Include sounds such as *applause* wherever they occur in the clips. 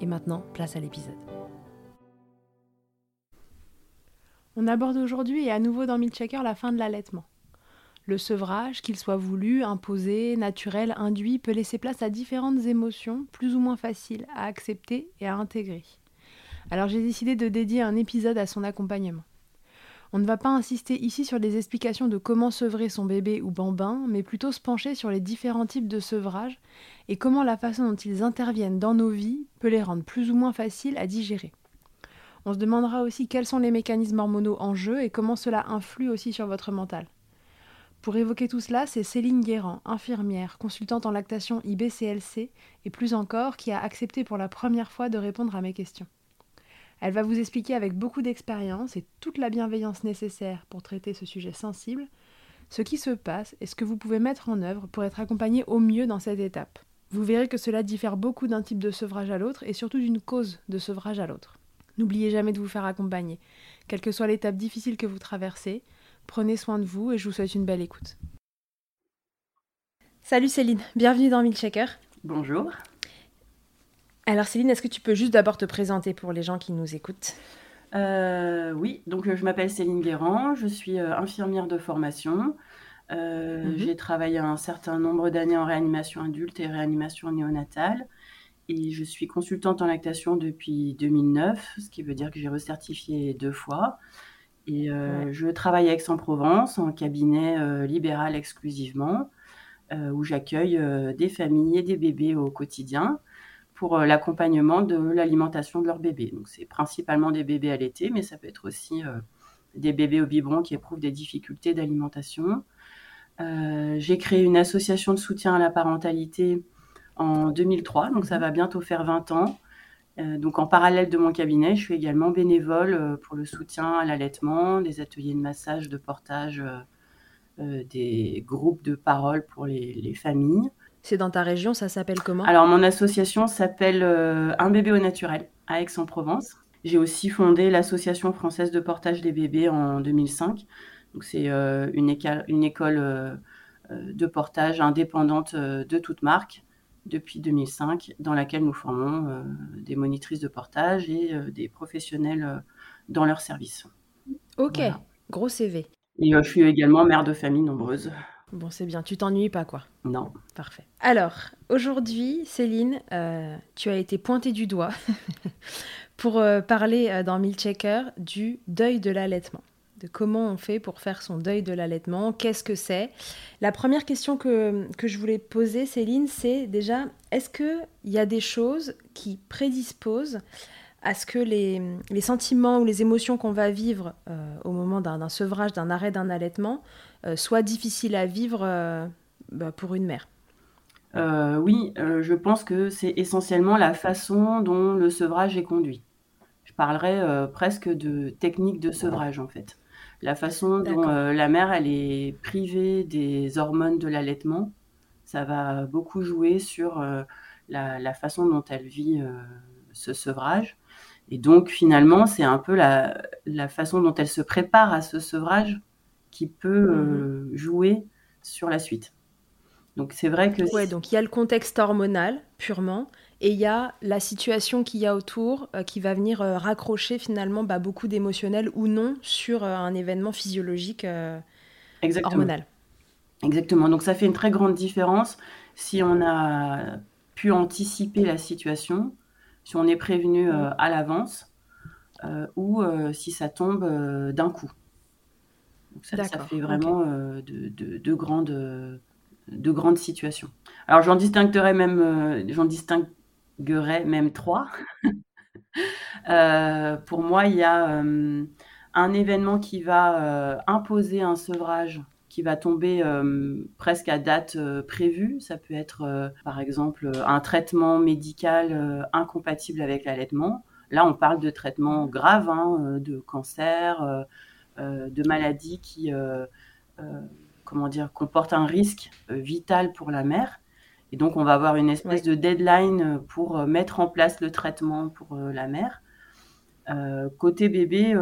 Et maintenant, place à l'épisode. On aborde aujourd'hui et à nouveau dans Milkshaker la fin de l'allaitement. Le sevrage, qu'il soit voulu, imposé, naturel, induit, peut laisser place à différentes émotions plus ou moins faciles à accepter et à intégrer. Alors j'ai décidé de dédier un épisode à son accompagnement. On ne va pas insister ici sur les explications de comment sevrer son bébé ou bambin, mais plutôt se pencher sur les différents types de sevrage et comment la façon dont ils interviennent dans nos vies peut les rendre plus ou moins faciles à digérer. On se demandera aussi quels sont les mécanismes hormonaux en jeu et comment cela influe aussi sur votre mental. Pour évoquer tout cela, c'est Céline Guérand, infirmière, consultante en lactation IBCLC et plus encore, qui a accepté pour la première fois de répondre à mes questions. Elle va vous expliquer avec beaucoup d'expérience et toute la bienveillance nécessaire pour traiter ce sujet sensible, ce qui se passe et ce que vous pouvez mettre en œuvre pour être accompagné au mieux dans cette étape. Vous verrez que cela diffère beaucoup d'un type de sevrage à l'autre et surtout d'une cause de sevrage à l'autre. N'oubliez jamais de vous faire accompagner. Quelle que soit l'étape difficile que vous traversez, prenez soin de vous et je vous souhaite une belle écoute. Salut Céline, bienvenue dans Milkshaker. Bonjour. Alors Céline, est-ce que tu peux juste d'abord te présenter pour les gens qui nous écoutent? Euh, Oui, donc je m'appelle Céline Guérand, je suis euh, infirmière de formation. Euh, mhm. J'ai travaillé un certain nombre d'années en réanimation adulte et réanimation néonatale. Et je suis consultante en lactation depuis 2009, ce qui veut dire que j'ai recertifié deux fois. Et je travaille à Aix-en-Provence en cabinet libéral exclusivement, où j'accueille des familles et des bébés au quotidien pour euh, l'accompagnement de l'alimentation de leur bébé. Donc c'est principalement des bébés allaités, mais ça peut être aussi euh, des bébés au biberon qui éprouvent des difficultés d'alimentation. Euh, j'ai créé une association de soutien à la parentalité en 2003, donc ça va bientôt faire 20 ans. donc en parallèle de mon cabinet, je suis également bénévole pour le soutien à l'allaitement, des ateliers de massage, de portage, des groupes de parole pour les familles. C'est dans ta région, ça s'appelle comment? Alors, mon association s'appelle euh, Un bébé au naturel à Aix-en-Provence. J'ai aussi fondé l'Association française de portage des bébés en 2005. Donc, c'est euh, une, école euh, de portage indépendante de toute marque depuis 2005, dans laquelle nous formons des monitrices de portage et des professionnels dans leur service. Ok, gros CV. Et je suis également mère de famille nombreuse. Bon, c'est bien, tu t'ennuies pas, quoi. Non. Parfait. Alors, aujourd'hui, Céline, euh, tu as été pointée du doigt *laughs* pour parler dans Milchecker du deuil de l'allaitement de comment on fait pour faire son deuil de l'allaitement, qu'est-ce que c'est? La première question que, que, je voulais poser, Céline, c'est déjà, est-ce qu'il y a des choses qui prédisposent à ce que les, les sentiments ou les émotions qu'on va vivre euh, au moment d'un sevrage, d'un arrêt d'un allaitement, euh, soient difficiles à vivre euh, bah, pour une mère Oui, je pense que c'est essentiellement la façon dont le sevrage est conduit. Je parlerai presque de technique de sevrage en fait la façon dont euh, la mère elle est privée des hormones de l'allaitement, ça va beaucoup jouer sur euh, la, façon dont elle vit euh, ce sevrage. Et donc finalement, c'est un peu la, façon dont elle se prépare à ce sevrage qui peut mmh jouer sur la suite. Donc c'est vrai que... Ouais, donc il y a le contexte hormonal purement, et il y a la situation qu'il y a autour euh, qui va venir euh, raccrocher finalement bah, beaucoup d'émotionnel ou non sur euh, un événement physiologique Exactement. hormonal. Exactement. Donc ça fait une très grande différence si on a pu anticiper la situation, si on est prévenu à l'avance ou si ça tombe d'un coup. Donc ça, ça fait vraiment de, de, grandes, de grandes situations. Alors j'en distinguerai même, j'en distingue Gueret, même trois. *laughs* Euh, pour moi, il y a euh, un événement qui va euh, imposer un sevrage qui va tomber presque à date prévue. Ça peut être, par exemple, un traitement médical incompatible avec l'allaitement. Là, on parle de traitements graves, hein, de cancer, de maladies qui, comment dire, comportent un risque vital pour la mère. Et donc, on va avoir une espèce de deadline pour euh, mettre en place le traitement pour euh, la mère. Euh, côté bébé,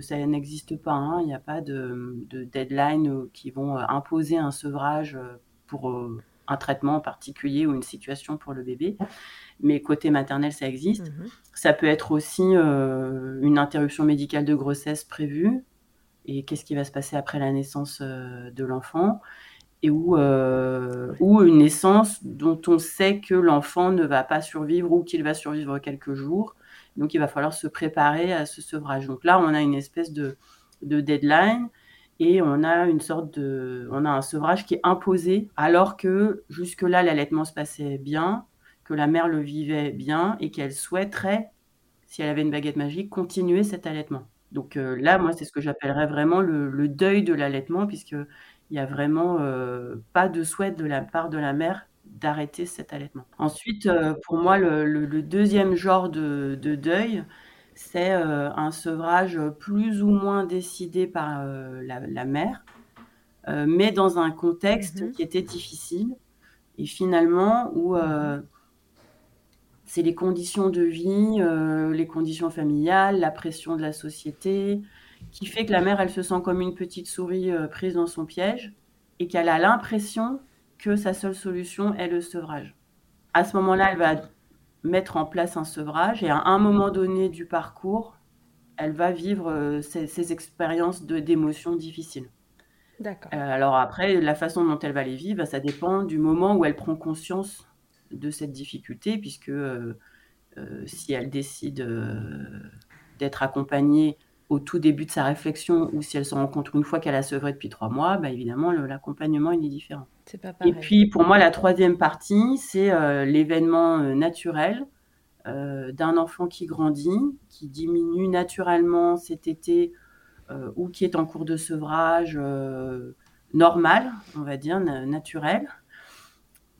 ça n'existe pas. Hein. Il n'y a pas de, deadline qui vont imposer un sevrage pour un traitement particulier ou une situation pour le bébé. Mais côté maternel, ça existe. Mhm. Ça peut être aussi une interruption médicale de grossesse prévue. Et qu'est-ce qui va se passer après la naissance de l'enfant? Et euh, ou une naissance dont on sait que l'enfant ne va pas survivre ou qu'il va survivre quelques jours. Donc il va falloir se préparer à ce sevrage. Donc là, on a une espèce de, de deadline et on a une sorte de, on a un sevrage qui est imposé alors que jusque-là l'allaitement se passait bien, que la mère le vivait bien et qu'elle souhaiterait, si elle avait une baguette magique, continuer cet allaitement. Donc euh, là, moi, c'est ce que j'appellerais vraiment le, le deuil de l'allaitement, puisque il n'y a vraiment euh, pas de souhait de la part de la mère d'arrêter cet allaitement. Ensuite, euh, pour moi, le, deuxième genre de, deuil, c'est euh, un sevrage plus ou moins décidé par la, mère, mais dans un contexte mmh qui était difficile et finalement où c'est les conditions de vie, les conditions familiales, la pression de la société, qui fait que la mère, elle se sent comme une petite souris euh, prise dans son piège et qu'elle a l'impression que sa seule solution est le sevrage. À ce moment-là, elle va mettre en place un sevrage et à un moment donné du parcours, elle va vivre euh, ces, expériences d'émotions difficiles. D'accord. Euh, alors après, la façon dont elle va les vivre, ça dépend du moment où elle prend conscience de cette difficulté, puisque si elle décide d'être accompagnée au tout début de sa réflexion ou si elle se rencontre une fois qu'elle a sevré depuis trois mois, bah évidemment, l'accompagnement, il est différent. Et puis, pour moi, la troisième partie, c'est euh, l'événement euh, naturel euh, d'un enfant qui grandit, qui diminue naturellement cet été ou qui est en cours de sevrage normal, on va dire, naturel.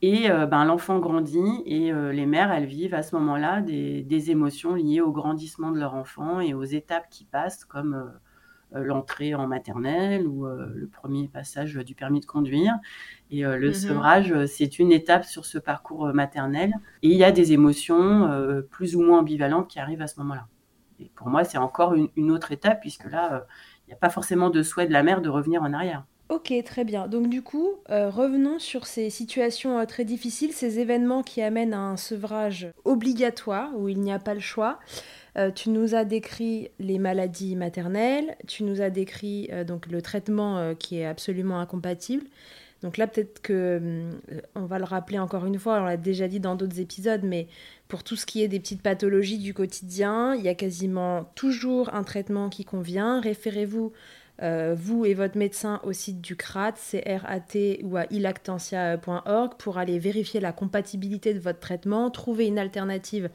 Et euh, ben, l'enfant grandit et euh, les mères, elles vivent à ce moment-là des, émotions liées au grandissement de leur enfant et aux étapes qui passent, comme euh, l'entrée en maternelle ou le premier passage du permis de conduire. Et le mmh sevrage, c'est une étape sur ce parcours maternel. Et il y a des émotions plus ou moins ambivalentes qui arrivent à ce moment-là. Et pour moi, c'est encore une, une, autre étape, puisque là, il n'y a pas forcément de souhait de la mère de revenir en arrière. Ok, très bien. Donc du coup, euh, revenons sur ces situations euh, très difficiles, ces événements qui amènent à un sevrage obligatoire, où il n'y a pas le choix. Euh, tu nous as décrit les maladies maternelles, tu nous as décrit donc le traitement qui est absolument incompatible. Donc là, peut-être que on va le rappeler encore une fois, on l'a déjà dit dans d'autres épisodes, mais pour tout ce qui est des petites pathologies du quotidien, il y a quasiment toujours un traitement qui convient. Référez-vous euh, vous et votre médecin au site du CRAT, CRAT ou à ilactantia.org pour aller vérifier la compatibilité de votre traitement, trouver une alternative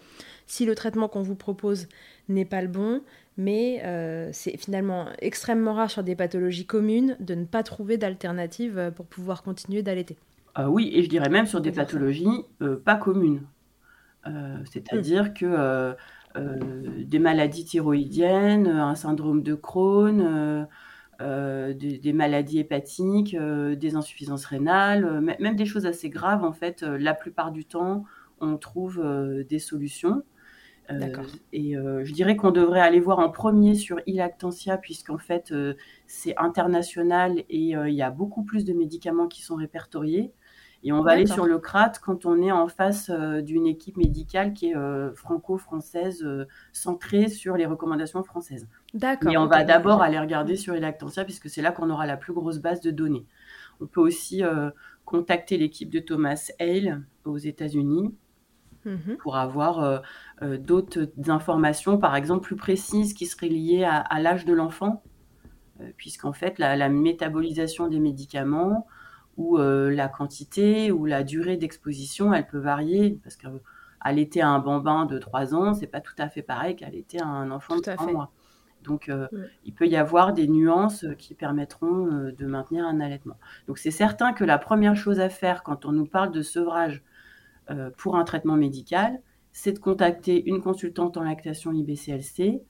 si le traitement qu'on vous propose n'est pas le bon. Mais euh, c'est finalement extrêmement rare sur des pathologies communes de ne pas trouver d'alternative euh, pour pouvoir continuer d'allaiter. oui, et je dirais même sur des pathologies pas communes. C'est-à-dire que des maladies thyroïdiennes, un syndrome de Crohn, euh, des, maladies hépatiques, euh, des insuffisances rénales, euh, même des choses assez graves, en fait, la plupart du temps, on trouve des solutions. et je dirais qu'on devrait aller voir en premier sur Ilactantia, puisqu'en fait, c'est international et il y a beaucoup plus de médicaments qui sont répertoriés. Et on va aller sur le CRAT quand on est en face euh, d'une équipe médicale qui est euh, franco-française, euh, centrée sur les recommandations françaises. D'accord. Et on va d'abord aller regarder sur Elactantia, puisque c'est là qu'on aura la plus grosse base de données. On peut aussi contacter l'équipe de Thomas Hale aux États-Unis mhm. pour avoir d'autres informations, par exemple plus précises, qui seraient liées à, l'âge de l'enfant, puisqu'en fait, la, métabolisation des médicaments, où euh, la quantité ou la durée d'exposition, elle peut varier parce qu'allaiter à un bambin de 3 ans, c'est pas tout à fait pareil qu'allaiter à un enfant de 3 mois. Donc, euh, il peut y avoir des nuances qui permettront euh, de maintenir un allaitement. Donc, c'est certain que la première chose à faire quand on nous parle de sevrage pour un traitement médical, c'est de contacter une consultante en lactation IBCLC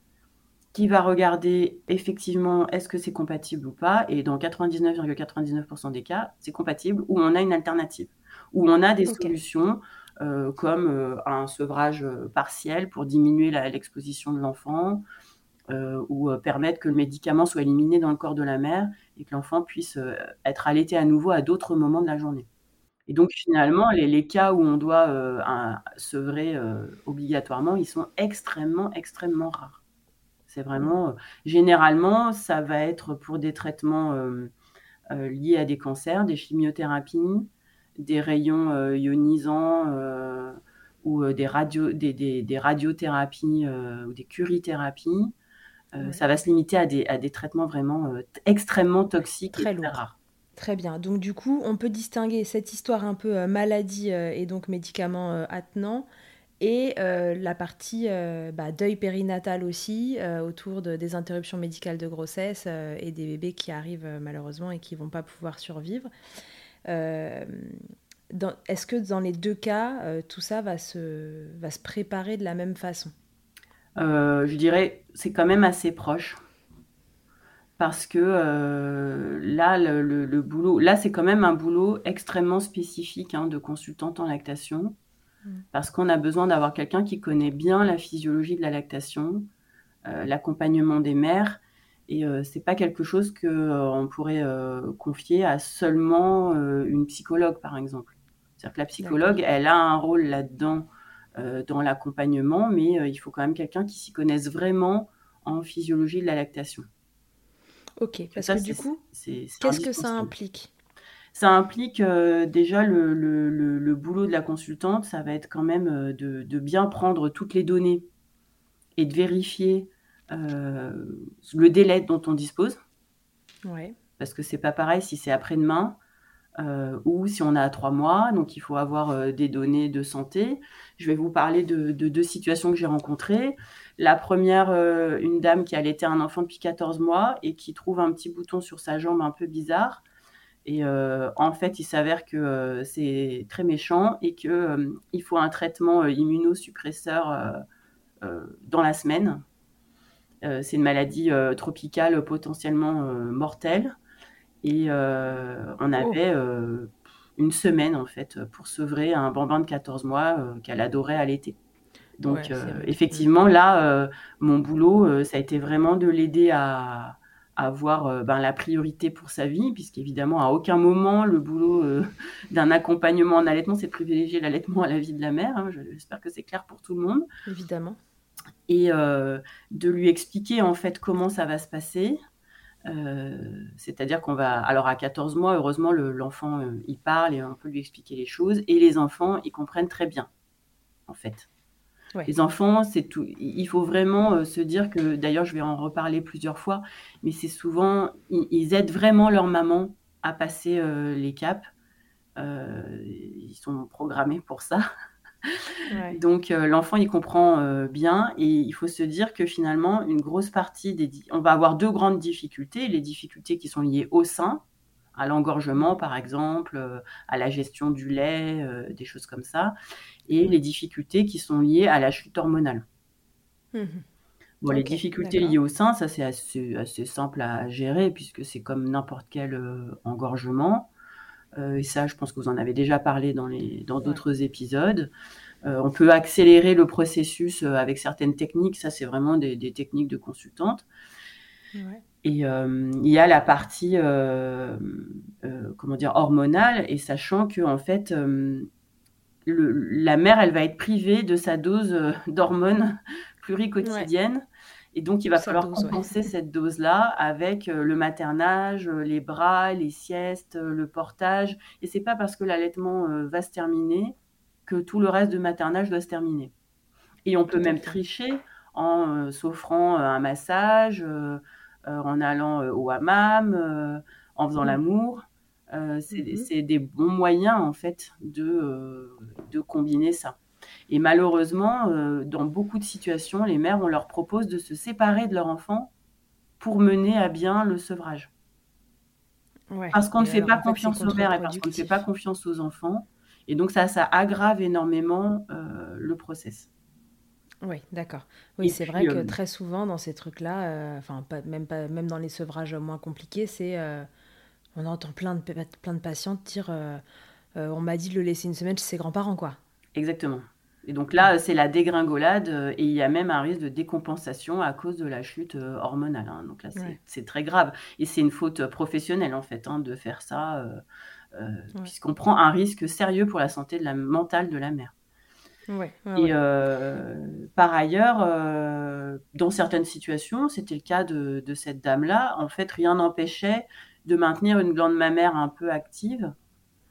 qui va regarder effectivement est-ce que c'est compatible ou pas. Et dans 99,99% des cas, c'est compatible ou on a une alternative, ou on a des solutions euh, comme euh, un sevrage euh, partiel pour diminuer l'exposition de l'enfant. ou permettre que le médicament soit éliminé dans le corps de la mère et que l'enfant puisse être allaité à nouveau à d'autres moments de la journée. Et donc finalement, les, les cas où on doit sevrer obligatoirement, ils sont extrêmement, extrêmement rares. C'est vraiment, euh, généralement, ça va être pour des traitements euh, euh, liés à des cancers, des chimiothérapies, des rayons ionisants ou des, radio, des, radiothérapies ou des curithérapies. Ça va se limiter à des, à des traitements vraiment extrêmement toxiques très et très rares. Très bien. Donc du coup, on peut distinguer cette histoire un peu maladie et donc médicaments attenants et euh, la partie euh, bah, deuil périnatal aussi, euh, autour de, des interruptions médicales de grossesse et des bébés qui arrivent malheureusement et qui ne vont pas pouvoir survivre. Est-ce que dans les deux cas, tout ça va se, préparer de la même façon? Je dirais c'est quand même assez proche. Parce que là, le, boulot, là, c'est quand même un boulot extrêmement spécifique hein, de consultante en lactation. Parce qu'on a besoin d'avoir quelqu'un qui connaît bien la physiologie de la lactation, euh, l'accompagnement des mères. Et ce euh, c'est pas quelque chose que euh, on pourrait confier à seulement une psychologue, par exemple. C'est-à-dire que la psychologue, elle a un rôle là-dedans dans l'accompagnement, mais il faut quand même quelqu'un qui s'y connaisse vraiment en physiologie de la lactation. Ok, parce que du coup, qu'est-ce que ça implique? Ça implique euh, déjà le, boulot de la consultante, ça va être quand même euh, de, bien prendre toutes les données et de vérifier euh, le délai dont on dispose. Ouais. Parce que c'est pas pareil si c'est après-demain ou si on a trois mois, donc il faut avoir des données de santé. Je vais vous parler de, deux situations que j'ai rencontrées. La première, une dame qui allaitait un enfant depuis 14 mois et qui trouve un petit bouton sur sa jambe un peu bizarre et euh, en fait, il s'avère que euh, c'est très méchant et qu'il euh, il faut un traitement immunosuppresseur dans la semaine. c'est une maladie tropicale potentiellement mortelle. Et on oh. avait une semaine, en fait, pour sevrer un bambin de 14 mois qu'elle adorait à l'été. Donc, effectivement, là, mon boulot, ça a été vraiment de l'aider à, avoir euh, ben, la priorité pour sa vie, puisqu'évidemment, à aucun moment, le boulot euh, *laughs* d'un accompagnement en allaitement, c'est de privilégier l'allaitement à la vie de la mère. Hein. J'espère que c'est clair pour tout le monde. Évidemment. Et euh, de lui expliquer en fait comment ça va se passer. C'est-à-dire qu'on va. Alors, à 14 mois, heureusement, l'enfant, il parle et on peut lui expliquer les choses. Et les enfants, ils comprennent très bien, en fait. Les enfants, c'est tout. Il faut vraiment se dire que, d'ailleurs, je vais en reparler plusieurs fois, mais c'est souvent, ils, aident vraiment leur maman à passer les caps. ils sont programmés pour ça. Donc euh, l'enfant il comprend euh, bien et il faut se dire que finalement une grosse partie des on va avoir deux grandes difficultés, les difficultés qui sont liées au sein, à l'engorgement par exemple, euh, à la gestion du lait, des choses comme ça, et les difficultés qui sont liées à la chute hormonale. Mmh bon, les difficultés liées au sein, ça c'est assez, assez, simple à gérer puisque c'est comme n'importe quel engorgement. Euh, et ça, je pense que vous en avez déjà parlé dans dans d'autres épisodes. Euh, on peut accélérer le processus euh, avec certaines techniques. Ça, c'est vraiment des, techniques de consultante. Et il y a la partie, comment dire, hormonale. Et sachant que en fait, la mère, elle va être privée de sa dose d'hormones *laughs* pluricotidiennes. Et donc, il va falloir compenser cette dose-là avec euh, le maternage, euh, les bras, les siestes, euh, le portage. Et c'est pas parce que l'allaitement va se terminer que tout le reste de maternage doit se terminer. Et on peut même tricher en s'offrant un massage, en allant au hammam, en faisant mmh. l'amour. Mmh c'est des bons moyens, en fait, de, de combiner ça. Et malheureusement, euh, dans beaucoup de situations, les mères, on leur propose de se séparer de leur enfant pour mener à bien le sevrage. parce qu'on ne fait pas confiance aux mères et parce qu'on ne fait pas confiance aux enfants. Et donc ça, ça aggrave énormément euh, le process. Oui, d'accord. Oui, c'est vrai que euh, très souvent dans ces trucs-là, enfin même pas, même dans les sevrages moins compliqués, c'est on entend plein de plein de patientes dire on m'a dit de le laisser une semaine chez ses grands-parents quoi. Exactement. Et donc là, c'est la dégringolade euh, et il y a même un risque de décompensation à cause de la chute euh, hormonale. Hein. Donc là, c'est très grave. Et c'est une faute professionnelle, en fait, hein, de faire ça, euh, puisqu'on prend un risque sérieux pour la santé de la, mentale de la mère. Et par ailleurs, dans certaines situations, c'était le cas de, cette dame-là, en fait, rien n'empêchait de maintenir une glande mammaire un peu active.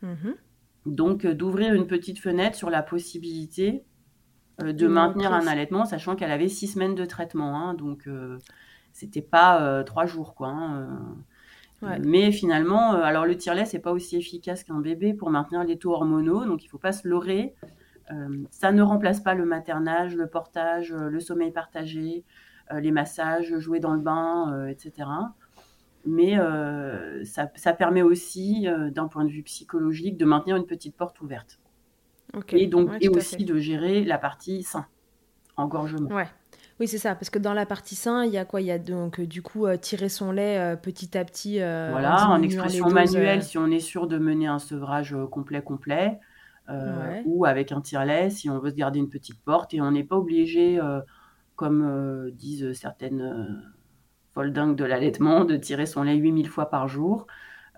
Mmh donc, euh, d'ouvrir une petite fenêtre sur la possibilité euh, de maintenir un allaitement, sachant qu'elle avait six semaines de traitement. Hein, donc, euh, c'était pas trois jours, quoi. Hein, mais finalement, alors le tire-lait, c'est pas aussi efficace qu'un bébé pour maintenir les taux hormonaux, donc il faut pas se leurrer. Ça ne remplace pas le maternage, le portage, le sommeil partagé, les massages, jouer dans le bain, etc mais euh, ça, permet aussi, euh, d'un point de vue psychologique, de maintenir une petite porte ouverte. Et donc, et aussi de gérer la partie sein, engorgement. Ouais. Oui, c'est ça, parce que dans la partie sein, il y a quoi? Il y a donc du coup euh, tirer son lait petit à petit. voilà, en, expression manuelle, si on est sûr de mener un sevrage complet complet, ou avec un tire-lait si on veut se garder une petite porte, et on n'est pas obligé, comme disent certaines folle dingue de l'allaitement, de tirer son lait 8000 fois par jour.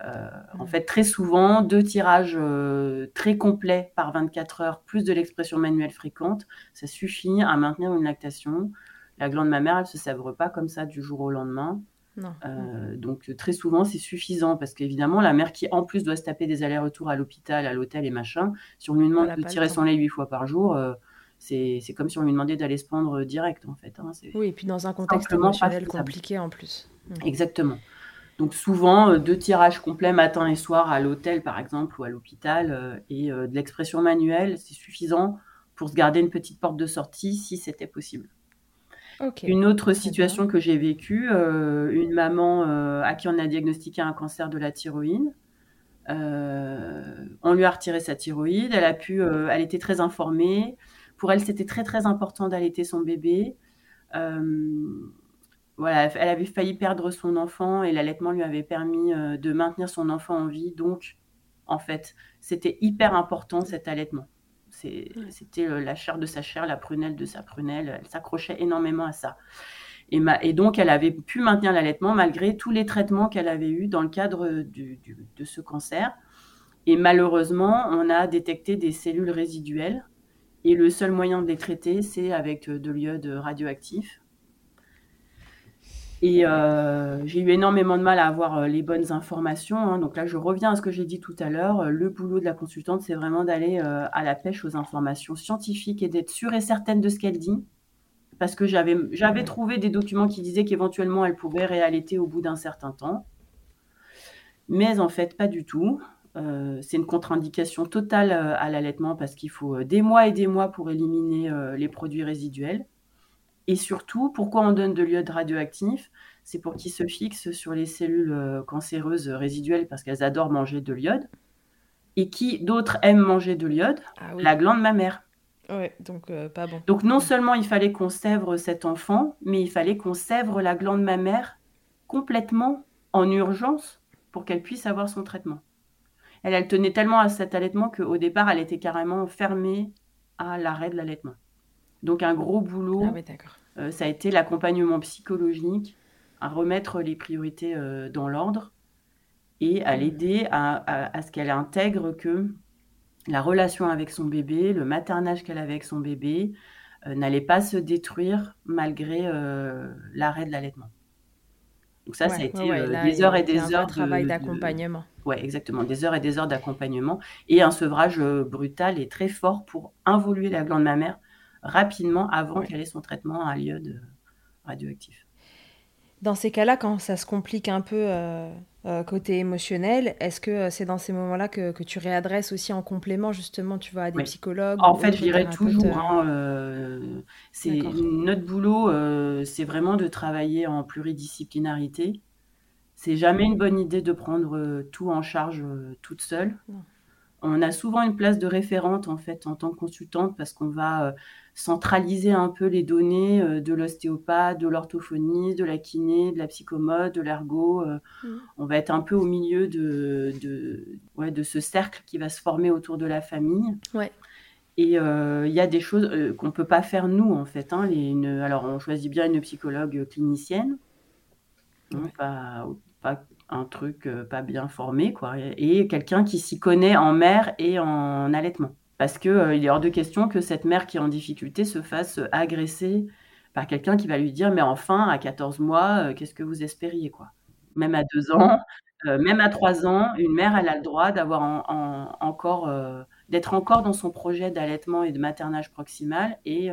Euh, en fait, très souvent, deux tirages euh, très complets par 24 heures, plus de l'expression manuelle fréquente, ça suffit à maintenir une lactation. La glande mammaire, elle ne se sèvre pas comme ça du jour au lendemain. Euh, donc très souvent, c'est suffisant parce qu'évidemment, la mère qui en plus doit se taper des allers-retours à l'hôpital, à l'hôtel et machin, si on lui demande de tirer son lait 8 fois par jour, c'est comme si on lui demandait d'aller se prendre direct, en fait. Hein. Oui, et puis dans un contexte émotionnel compliqué en plus. Mm. Exactement. Donc souvent, euh, deux tirages complets matin et soir à l'hôtel, par exemple, ou à l'hôpital, euh, et euh, de l'expression manuelle, c'est suffisant pour se garder une petite porte de sortie si c'était possible. Une autre situation que j'ai vécue, une maman à qui on a diagnostiqué un cancer de la thyroïde. on lui a retiré sa thyroïde, elle a pu, elle était très informée, pour elle, c'était très très important d'allaiter son bébé. Euh, voilà, elle avait failli perdre son enfant et l'allaitement lui avait permis euh, de maintenir son enfant en vie. Donc, en fait, c'était hyper important cet allaitement. C'était la chair de sa chair, la prunelle de sa prunelle. Elle s'accrochait énormément à ça. Et, et, donc, elle avait pu maintenir l'allaitement malgré tous les traitements qu'elle avait eus dans le cadre de ce cancer. Et malheureusement, on a détecté des cellules résiduelles et le seul moyen de les traiter, c'est avec euh, de l'iode radioactif. Et j'ai eu énormément de mal à avoir les bonnes informations. Hein. Donc là, je reviens à ce que j'ai dit tout à l'heure. Le boulot de la consultante, c'est vraiment d'aller à la pêche aux informations scientifiques et d'être sûre et certaine de ce qu'elle dit. Parce que j'avais, j'avais trouvé des documents qui disaient qu'éventuellement elle pouvait réallaiter au bout d'un certain temps. Mais en fait, pas du tout. c'est une contre-indication totale à l'allaitement parce qu'il faut des mois et des mois pour éliminer les produits résiduels. Et surtout, pourquoi on donne de l'iode radioactif? C'est pour qu'il se fixe sur les cellules euh, cancéreuses résiduelles parce qu'elles adorent manger de l'iode. Et qui d'autres aiment manger de l'iode? Ah La glande mammaire. Ouais, donc euh, pas bon. Donc non seulement il fallait qu'on sèvre cet enfant, mais il fallait qu'on sèvre la glande mammaire complètement en urgence pour qu'elle puisse avoir son traitement. Elle, elle tenait tellement à cet allaitement qu'au départ, elle était carrément fermée à l'arrêt de l'allaitement. Donc un gros boulot. Ah euh, ça a été l'accompagnement psychologique, à remettre les priorités euh, dans l'ordre et à mmh. l'aider à, ce qu'elle intègre que la relation avec son bébé, le maternage qu'elle avait avec son bébé, euh, n'allait pas se détruire malgré l'arrêt de l'allaitement. Donc ça, ça a été des heures et des heures de travail d'accompagnement. Ouais, exactement, des heures et des heures d'accompagnement et un sevrage brutal et très fort pour involuer la glande mammaire rapidement avant qu'elle ait son traitement à l'iode radioactif. Dans ces cas-là, quand ça se complique un peu euh, euh, côté émotionnel, est-ce que euh, c'est dans ces moments-là que, que, tu réadresses aussi en complément justement, tu vois, à des psychologues En fait, j'irai toujours. Hein, c'est notre boulot, c'est vraiment de travailler en pluridisciplinarité. C'est jamais une bonne idée de prendre tout en charge toute seule. On a souvent une place de référente en fait en tant que consultante parce qu'on va centraliser un peu les données euh, de l'ostéopathe, de l'orthophoniste, de la kiné, de la psychomode, de l'ergo. Euh. Mmh. On va être un peu au milieu de, de, de ce cercle qui va se former autour de la famille. Ouais. Et euh, il y a des choses qu'on ne peut pas faire nous, en fait. Hein, les, alors, on choisit bien une psychologue clinicienne, hein, pas, pas, un truc pas bien formé, quoi, et quelqu'un qui s'y connaît en mère et en allaitement. Parce qu'il euh, il est hors de question que cette mère qui est en difficulté se fasse euh, agresser par quelqu'un qui va lui dire Mais enfin, à 14 mois, euh, qu'est-ce que vous espériez quoi? Même à 2 ans, *laughs* même à 3 ans, une mère, elle a le droit d'avoir encore, d'être encore dans son projet d'allaitement et de maternage proximal. Et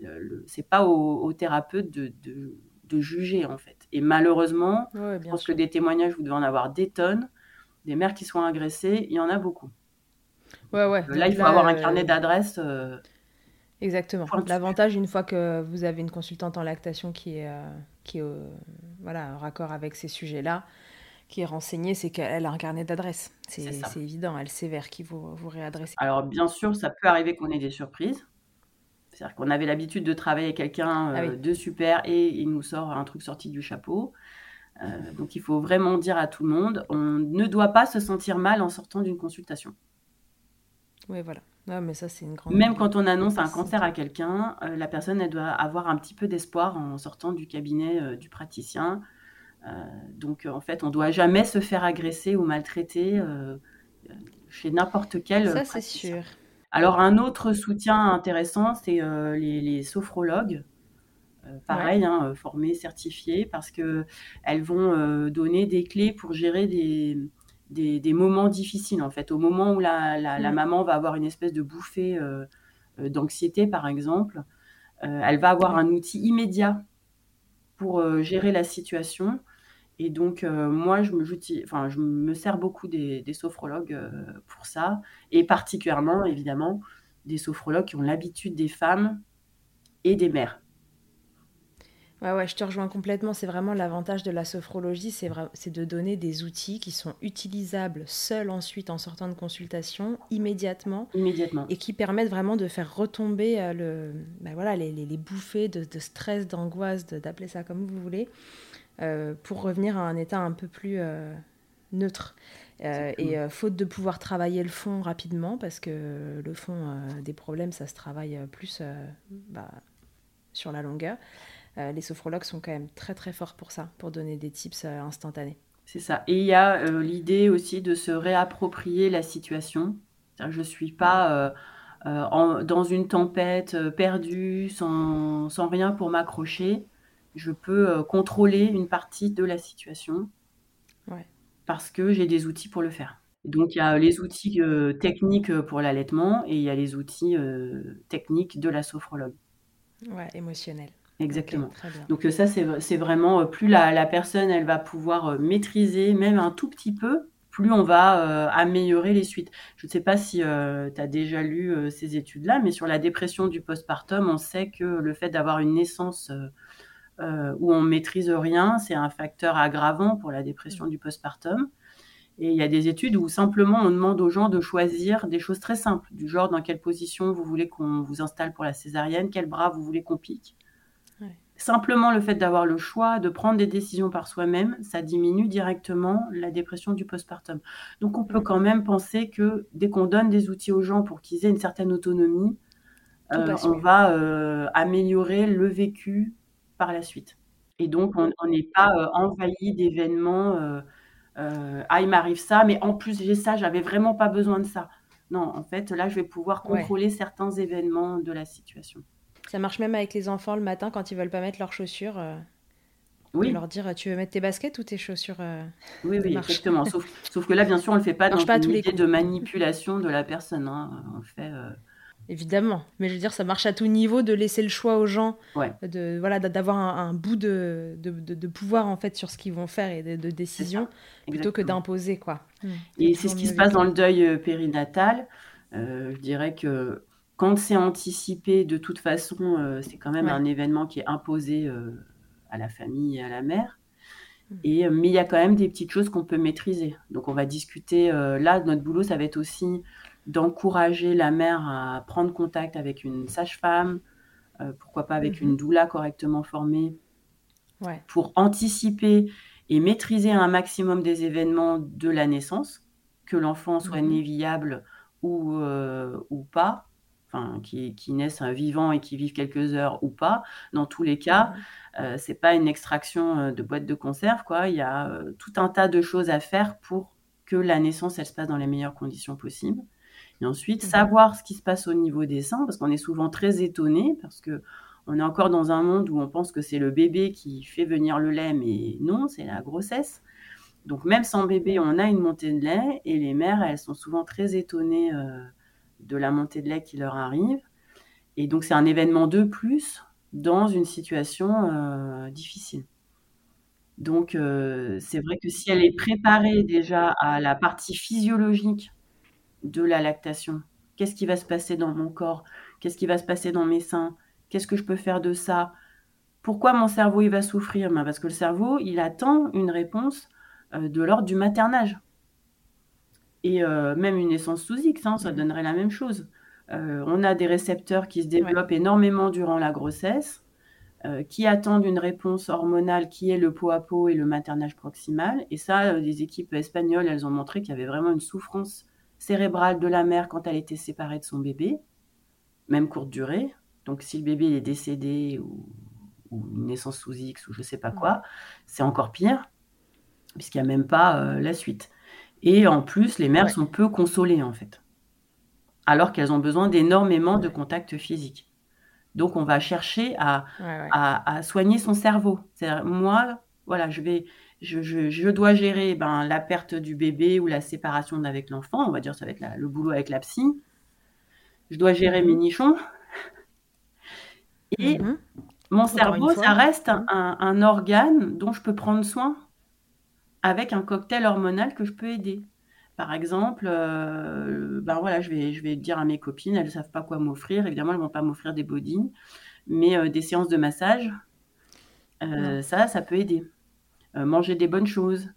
ce n'est pas au, thérapeute de, juger, en fait. Et malheureusement, je pense que des témoignages, vous devez en avoir des tonnes. Des mères qui sont agressées, il y en a beaucoup. Ouais, ouais. Là, il faut avoir un carnet euh, d'adresses. Euh, Exactement. L'avantage, une fois que vous avez une consultante en lactation qui est, euh, qui est voilà, en raccord avec ces sujets-là, qui est renseignée, c'est qu'elle a un carnet d'adresses. C'est évident, elle sait vers qui vous, vous réadressez. Alors, bien sûr, ça peut arriver qu'on ait des surprises. C'est-à-dire qu'on avait l'habitude de travailler avec quelqu'un ah de super et il nous sort un truc sorti du chapeau. donc, il faut vraiment dire à tout le monde, on ne doit pas se sentir mal en sortant d'une consultation. Oui, voilà. mais ça, c'est une grande. Même quand on annonce un cancer à quelqu'un, euh, la personne, elle doit avoir un petit peu d'espoir en sortant du cabinet euh, du praticien. Euh, donc, en fait, on ne doit jamais se faire agresser ou maltraiter chez n'importe quel. Ça, c'est sûr. Alors, un autre soutien intéressant, c'est les, sophrologues. pareil, hein, formés, certifiés, parce qu'elles vont donner des clés pour gérer des, des, moments difficiles en fait. Au moment où la, la, mm. maman va avoir une espèce de bouffée euh, euh, d'anxiété par exemple, euh, elle va avoir un outil immédiat pour gérer la situation. Et donc moi je me, enfin, je me sers beaucoup des, des sophrologues pour ça, et particulièrement évidemment des sophrologues qui ont l'habitude des femmes et des mères. Ouais, ouais, je te rejoins complètement. C'est vraiment l'avantage de la sophrologie, c'est, c'est de donner des outils qui sont utilisables seuls ensuite en sortant de consultation, immédiatement. Immédiatement. Et qui permettent vraiment de faire retomber euh, le, voilà, les, les, bouffées de, de stress, d'angoisse, d'appeler ça comme vous voulez, euh, pour revenir à un état un peu plus euh, neutre. et faute de pouvoir travailler le fond rapidement, parce que le fond des problèmes, ça se travaille plus bah, sur la longueur. Euh, les sophrologues sont quand même très très forts pour ça, pour donner des tips euh, instantanés. C'est ça. Et il y a euh, l'idée aussi de se réapproprier la situation. Je ne suis pas dans une tempête perdue, sans, sans, rien pour m'accrocher. je peux contrôler une partie de la situation parce que j'ai des outils pour le faire. Donc il y a les outils techniques pour l'allaitement et il y a les outils techniques de la sophrologue. Ouais, émotionnel. Exactement. Donc ça, c'est vraiment, plus la, la, personne, elle va pouvoir maîtriser même un tout petit peu, plus on va améliorer les suites. Je ne sais pas si tu as déjà lu ces études-là, mais sur la dépression du postpartum, on sait que le fait d'avoir une naissance où on maîtrise rien, c'est un facteur aggravant pour la dépression mmh. du postpartum. Et il y a des études où simplement on demande aux gens de choisir des choses très simples, du genre dans quelle position vous voulez qu'on vous installe pour la césarienne, quel bras vous voulez qu'on pique. Simplement le fait d'avoir le choix de prendre des décisions par soi-même, ça diminue directement la dépression du postpartum. Donc on peut quand même penser que dès qu'on donne des outils aux gens pour qu'ils aient une certaine autonomie, euh, on va euh, améliorer le vécu par la suite. Et donc on n'est pas euh, envahi d'événements ah, il m'arrive ça, mais en plus j'ai ça, j'avais vraiment pas besoin de ça. Non, en fait, là, je vais pouvoir contrôler certains événements de la situation. Ça marche même avec les enfants le matin quand ils veulent pas mettre leurs chaussures. Euh, oui. leur dire, tu veux mettre tes baskets ou tes chaussures euh, Oui, oui, exactement. Sauf, sauf, que là, bien sûr, on le fait pas dans pas une idée de manipulation de la personne. Hein. On fait Évidemment, mais je veux dire, ça marche à tout niveau de laisser le choix aux gens, de voilà, d'avoir un, bout de, de, pouvoir en fait sur ce qu'ils vont faire et de, décision, plutôt que d'imposer quoi. Mmh. Et c'est ce qui se passe dans le deuil euh, périnatal. Euh, je dirais que quand c'est anticipé, de toute façon, euh, c'est quand même un événement qui est imposé à la famille et à la mère. Mmh. Et, mais il y a quand même des petites choses qu'on peut maîtriser. Donc on va discuter. là, notre boulot, ça va être aussi d'encourager la mère à prendre contact avec une sage-femme, euh, pourquoi pas avec mhm. une doula correctement formée, pour anticiper et maîtriser un maximum des événements de la naissance, que l'enfant soit né mhm. viable ou, euh, ou pas, enfin, qui, qui naissent un vivant et qui vivent quelques heures ou pas. Dans tous les cas, ce mhm. euh, c'est pas une extraction de boîte de conserve, quoi. Il y a tout un tas de choses à faire pour que la naissance, elle se passe dans les meilleures conditions possibles. Et ensuite, mmh savoir ce qui se passe au niveau des seins, parce qu'on est souvent très étonné, parce que on est encore dans un monde où on pense que c'est le bébé qui fait venir le lait, mais non, c'est la grossesse. Donc même sans bébé, on a une montée de lait, et les mères, elles sont souvent très étonnées euh, de la montée de lait qui leur arrive. Et donc c'est un événement de plus dans une situation euh, difficile. Donc euh, c'est vrai que si elle est préparée déjà à la partie physiologique de la lactation. Qu'est-ce qui va se passer dans mon corps? Qu'est-ce qui va se passer dans mes seins? Qu'est-ce que je peux faire de ça? Pourquoi mon cerveau il va souffrir? Ben, Parce que le cerveau, il attend une réponse euh, de l'ordre du maternage. Et euh, même une naissance sous X, hein, ça donnerait la même chose. Euh, on a des récepteurs qui se développent énormément durant la grossesse, qui attendent une réponse hormonale qui est le pot à pot et le maternage proximal. Et ça, les équipes espagnoles, elles ont montré qu'il y avait vraiment une souffrance cérébrale de la mère quand elle était séparée de son bébé, même courte durée. Donc si le bébé est décédé ou, une naissance sous X ou je ne sais pas quoi, c'est encore pire, puisqu'il n'y a même pas euh, la suite. Et en plus, les mères sont peu consolées en fait, alors qu'elles ont besoin d'énormément de contacts physiques. Donc on va chercher à, à, à soigner son cerveau. Moi, voilà, je vais, je, dois gérer ben, la perte du bébé ou la séparation avec l'enfant, on va dire ça va être le boulot avec la psy. Je dois gérer mes nichons. Et mhm. mon cerveau, ça reste un, organe dont je peux prendre soin avec un cocktail hormonal que je peux aider. Par exemple, euh, ben voilà, je vais, je vais dire à mes copines, elles ne savent pas quoi m'offrir. Évidemment, elles ne vont pas m'offrir des body, mais euh, des séances de massage, euh, ça, ça peut aider. Manger des bonnes choses,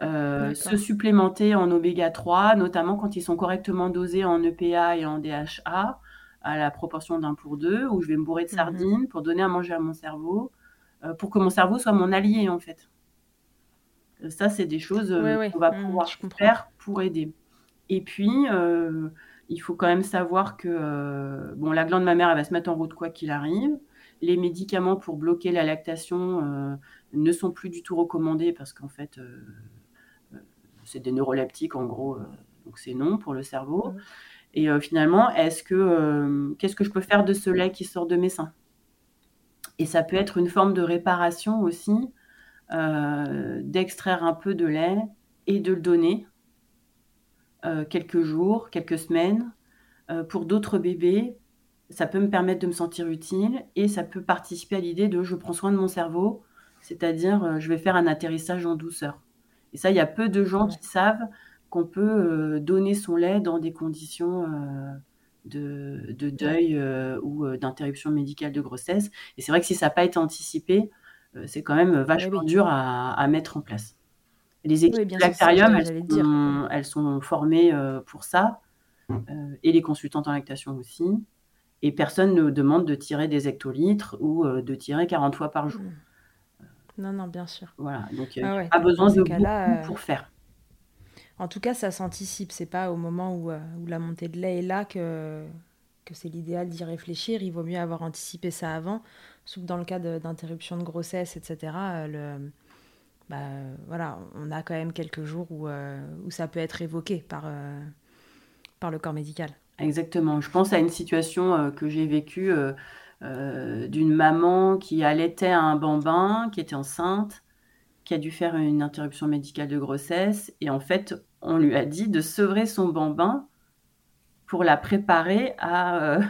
se supplémenter en oméga 3, notamment quand ils sont correctement dosés en EPA et en DHA, à la proportion d'un pour deux, où je vais me bourrer de mhm. sardines pour donner à manger à mon cerveau, pour que mon cerveau soit mon allié en fait. Ça, c'est des choses qu'on va mhm, pouvoir faire pour aider. Et puis, il faut quand même savoir que bon, la glande mammaire, elle va se mettre en route quoi qu'il arrive. Les médicaments pour bloquer la lactation, ne sont plus du tout recommandés parce qu'en fait, euh, euh, c'est des neuroleptiques en gros, euh, donc c'est non pour le cerveau. Et finalement, est-ce que qu'est-ce que je peux faire de ce lait qui sort de mes seins? Et ça peut être une forme de réparation aussi, euh, d'extraire un peu de lait et de le donner euh, quelques jours, quelques semaines. pour d'autres bébés, ça peut me permettre de me sentir utile et ça peut participer à l'idée de je prends soin de mon cerveau, c'est-à-dire je vais faire un atterrissage en douceur. Et ça, il y a peu de gens qui savent qu'on peut donner son lait dans des conditions de, deuil euh, ou euh, d'interruption médicale de grossesse. Et c'est vrai que si ça n'a pas été anticipé, euh, c'est quand même vachement dur à, mettre en place. Les équipes oui, elles, elles, sont formées pour ça, et les consultantes en lactation aussi. Et personne ne demande de tirer des hectolitres ou de tirer 40 fois par jour. Non, non, bien sûr. Voilà, donc il a pas besoin de beaucoup pour faire. En tout cas, ça s'anticipe. C'est pas au moment où, euh, la montée de lait est là que, que c'est l'idéal d'y réfléchir. Il vaut mieux avoir anticipé ça avant. Sauf dans le cas d'interruption de, grossesse, etc. Euh, bah, voilà, on a quand même quelques jours où, euh, ça peut être évoqué par, par le corps médical. Exactement. Je pense à une situation que j'ai vécue d'une maman qui allaitait un bambin, qui était enceinte qui a dû faire une interruption médicale de grossesse. Et en fait, on lui a dit de sevrer son bambin pour la préparer à, euh,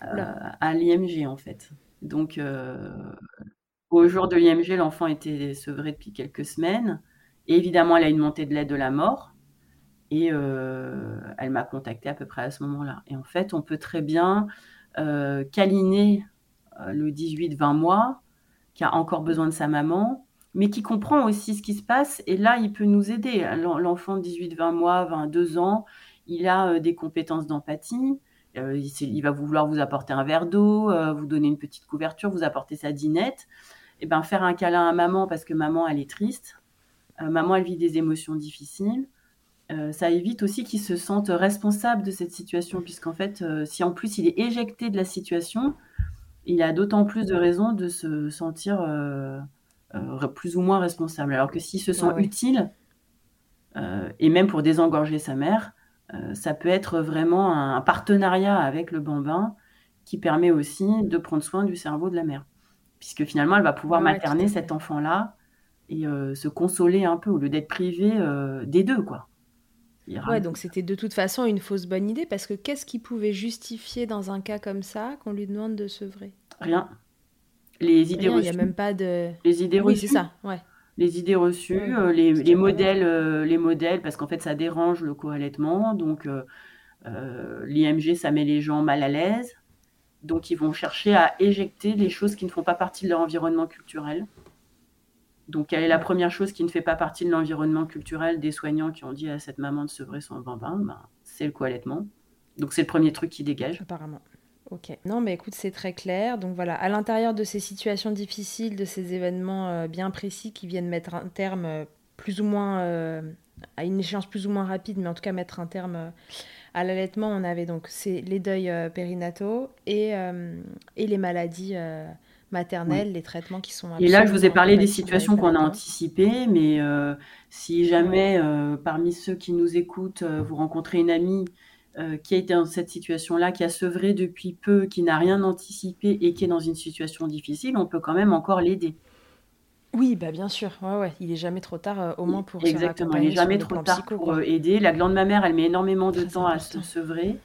*laughs* à l'IMG, en fait. Donc, euh, au jour de l'IMG, l'enfant était sevré depuis quelques semaines. Et évidemment, elle a une montée de lait de la mort. Et euh, elle m'a contacté à peu près à ce moment-là. Et en fait, on peut très bien câliner le 18-20 mois, qui a encore besoin de sa maman, mais qui comprend aussi ce qui se passe. Et là, il peut nous aider. L'enfant de 18-20 mois, 22 ans, il a euh, des compétences d'empathie. Euh, il, va vouloir vous apporter un verre d'eau, euh, vous donner une petite couverture, vous apporter sa dinette. Et ben faire un câlin à maman parce que maman, elle est triste. maman, elle vit des émotions difficiles. ça évite aussi qu'il se sente responsable de cette situation, puisqu'en fait, si en plus il est éjecté de la situation, il a d'autant plus de raisons de se sentir euh, plus ou moins responsable. Alors que s'il se sent utile, et même pour désengorger sa mère, ça peut être vraiment un, partenariat avec le bambin qui permet aussi de prendre soin du cerveau de la mère. Puisque finalement, elle va pouvoir materner cet enfant-là et se consoler un peu au lieu d'être privée des deux, quoi. Ouais, donc c'était de toute façon une fausse bonne idée parce que qu'est-ce qui pouvait justifier dans un cas comme ça qu'on lui demande de sevrer Rien les idées reçues. Il n'y a même pas de. Les idées reçues. Oui, c'est ça, ouais. Les idées reçues, euh, les, les modèles, euh, les modèles, parce qu'en fait, ça dérange le co-allaitement. Donc, euh, l'IMG, ça met les gens mal à l'aise. Donc, ils vont chercher à éjecter les choses qui ne font pas partie de leur environnement culturel. Donc, quelle est la première chose qui ne fait pas partie de l'environnement culturel des soignants qui ont dit à cette maman de sevrer son bambin? Ben, C'est le co-allaitement. Donc, c'est le premier truc qui dégage. Apparemment. Ok. Non, mais écoute, c'est très clair. Donc voilà, à l'intérieur de ces situations difficiles, de ces événements euh, bien précis qui viennent mettre un terme euh, plus ou moins euh, à une échéance plus ou moins rapide, mais en tout cas mettre un terme à l'allaitement, on avait donc c'est les deuils périnataux et, et les maladies maternelles, les traitements qui sont. Et là, je vous ai parlé des situations qu'on a anticipées, mais si jamais parmi ceux qui nous écoutent, vous rencontrez une amie euh, qui a été dans cette situation-là, qui a sevré depuis peu, qui n'a rien anticipé et qui est dans une situation difficile, on peut quand même encore l'aider. Oui, bah bien sûr. Ouais, ouais. Il est jamais trop tard, euh, au moins pour Exactement, il n'est jamais trop tard pour euh, aider. La glande mammaire, elle met énormément de temps à se sevrer.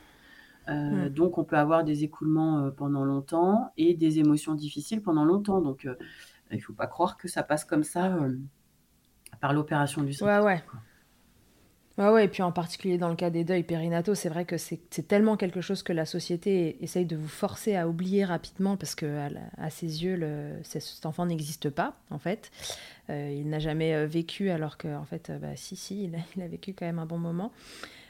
Hmm. Donc, on peut avoir des écoulements pendant longtemps et des émotions difficiles pendant longtemps. Donc, il ne faut pas croire que ça passe comme ça par l'opération du sang. Ouais, ouais. Ouais, ouais, et puis en particulier dans le cas des deuils périnataux, c'est vrai que c'est tellement quelque chose que la société essaye de vous forcer à oublier rapidement parce que à, ses yeux, le, cet enfant n'existe pas, en fait. Euh, il n'a jamais euh, vécu alors que, en fait, euh, bah, si, si, il a, vécu quand même un bon moment.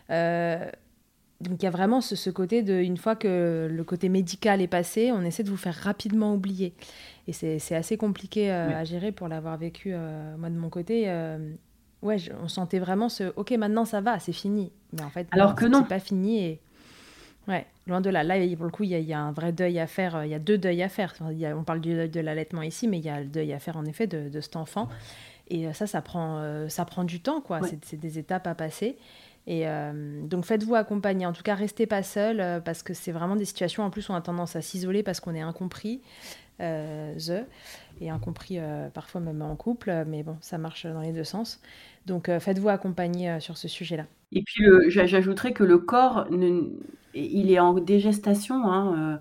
donc il y a vraiment ce, ce, côté de, une fois que le côté médical est passé, on essaie de vous faire rapidement oublier. Et c'est assez compliqué à gérer pour l'avoir vécu, moi de mon côté ouais, on sentait vraiment ce OK, maintenant ça va, c'est fini. Mais en fait, alors que non, c'est pas fini et ouais, loin de là. Là, pour le coup, il y, a un vrai deuil à faire. Il y a deux deuils à faire. on parle du deuil de l'allaitement ici, mais il y a le deuil à faire en effet de, cet enfant. Et euh, ça, ça prend, euh, ça prend du temps, quoi. C'est des étapes à passer. Et euh, donc faites-vous accompagner. En tout cas, restez pas seul parce que c'est vraiment des situations en plus où on a tendance à s'isoler parce qu'on est incompris. the, et incompris parfois même en couple, mais bon, ça marche dans les deux sens. Donc faites-vous accompagner sur ce sujet-là. Et puis j'ajouterais que le corps, il est en dégestation. Hein,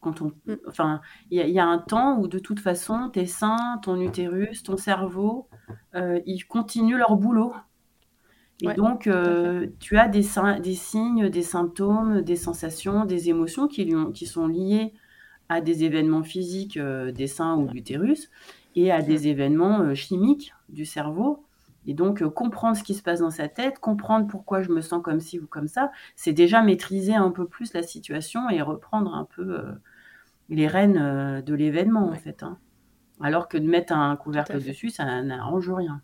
quand on, mm. enfin, il y, a un temps où de toute façon, tes seins, ton utérus, ton cerveau, ils continuent leur boulot. Et donc, euh, tu as des, des, signes, des symptômes, des sensations, des émotions qui, qui sont liées à des événements physiques euh, des seins ou de l'utérus et à des événements euh, chimiques du cerveau. Et donc, comprendre ce qui se passe dans sa tête, comprendre pourquoi je me sens comme ci ou comme ça, c'est déjà maîtriser un peu plus la situation et reprendre un peu les rênes de l'événement, en fait. Hein. Alors que de mettre un couvercle dessus, ça n'arrange rien.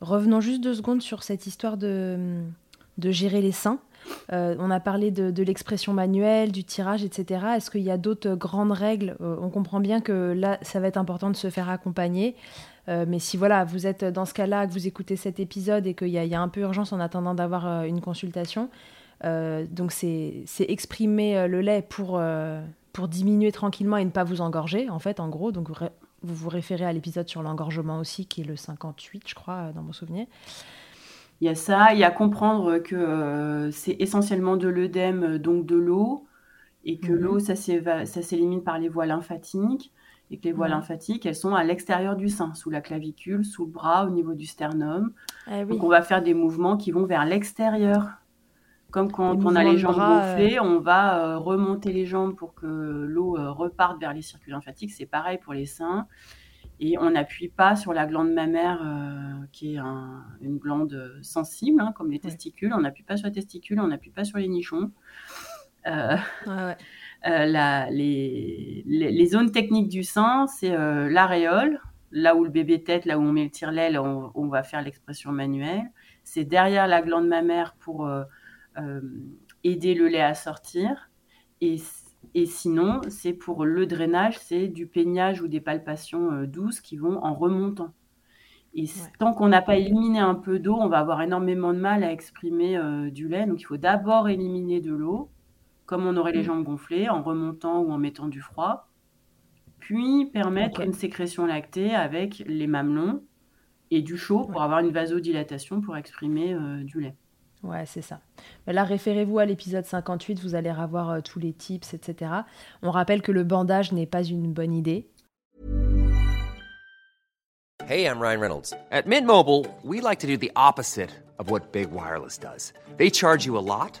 Revenons juste deux secondes sur cette histoire de, de gérer les seins. Euh, on a parlé de, l'expression manuelle, du tirage, etc. Est-ce qu'il y a d'autres grandes règles? Euh, On comprend bien que là, ça va être important de se faire accompagner. Euh, mais si voilà, vous êtes dans ce cas-là, que vous écoutez cet épisode et qu'il y, y, a un peu urgence en attendant d'avoir une consultation, donc c'est exprimer le lait pour, pour diminuer tranquillement et ne pas vous engorger, en fait, en gros. Donc vous vous référez à l'épisode sur l'engorgement aussi, qui est le 58, je crois, euh, dans mon souvenir. Il y a ça, il y a comprendre que euh, c'est essentiellement de l'œdème, euh, donc de l'eau, et que mhm. l'eau, ça s'élimine par les voies lymphatiques, et que les voies lymphatiques, elles sont à l'extérieur du sein, sous la clavicule, sous le bras, au niveau du sternum. Ah donc on va faire des mouvements qui vont vers l'extérieur comme quand on a les jambes gonflées, euh. on va euh, remonter les jambes pour que l'eau euh, reparte vers les circuits lymphatiques. C'est pareil pour les seins. Et on n'appuie pas sur la glande mammaire, qui est une glande sensible, hein, comme les testicules. On n'appuie pas sur les testicules, on n'appuie pas sur les nichons. Les, zones techniques du sein, c'est l'aréole, là où le bébé tête, là où on met le tire-lait, on, on, va faire l'expression manuelle. C'est derrière la glande mammaire pour euh, aider le lait à sortir. Et, et sinon, c'est pour le drainage, c'est du peignage ou des palpations euh, douces qui vont en remontant. Et tant qu'on n'a pas éliminé un peu d'eau, on va avoir énormément de mal à exprimer euh, du lait. Donc il faut d'abord éliminer de l'eau, comme on aurait les mm. jambes gonflées, en remontant ou en mettant du froid. Puis permettre une sécrétion lactée avec les mamelons et du chaud pour avoir une vasodilatation pour exprimer du lait. Ouais, c'est ça. Mais là, référez-vous à l'épisode 58, vous allez revoir euh, tous les tips, etc. On rappelle que le bandage n'est pas une bonne idée. Hey, I'm Ryan Reynolds. At Mint Mobile, we like to do the opposite of what Big Wireless does. They charge you a lot,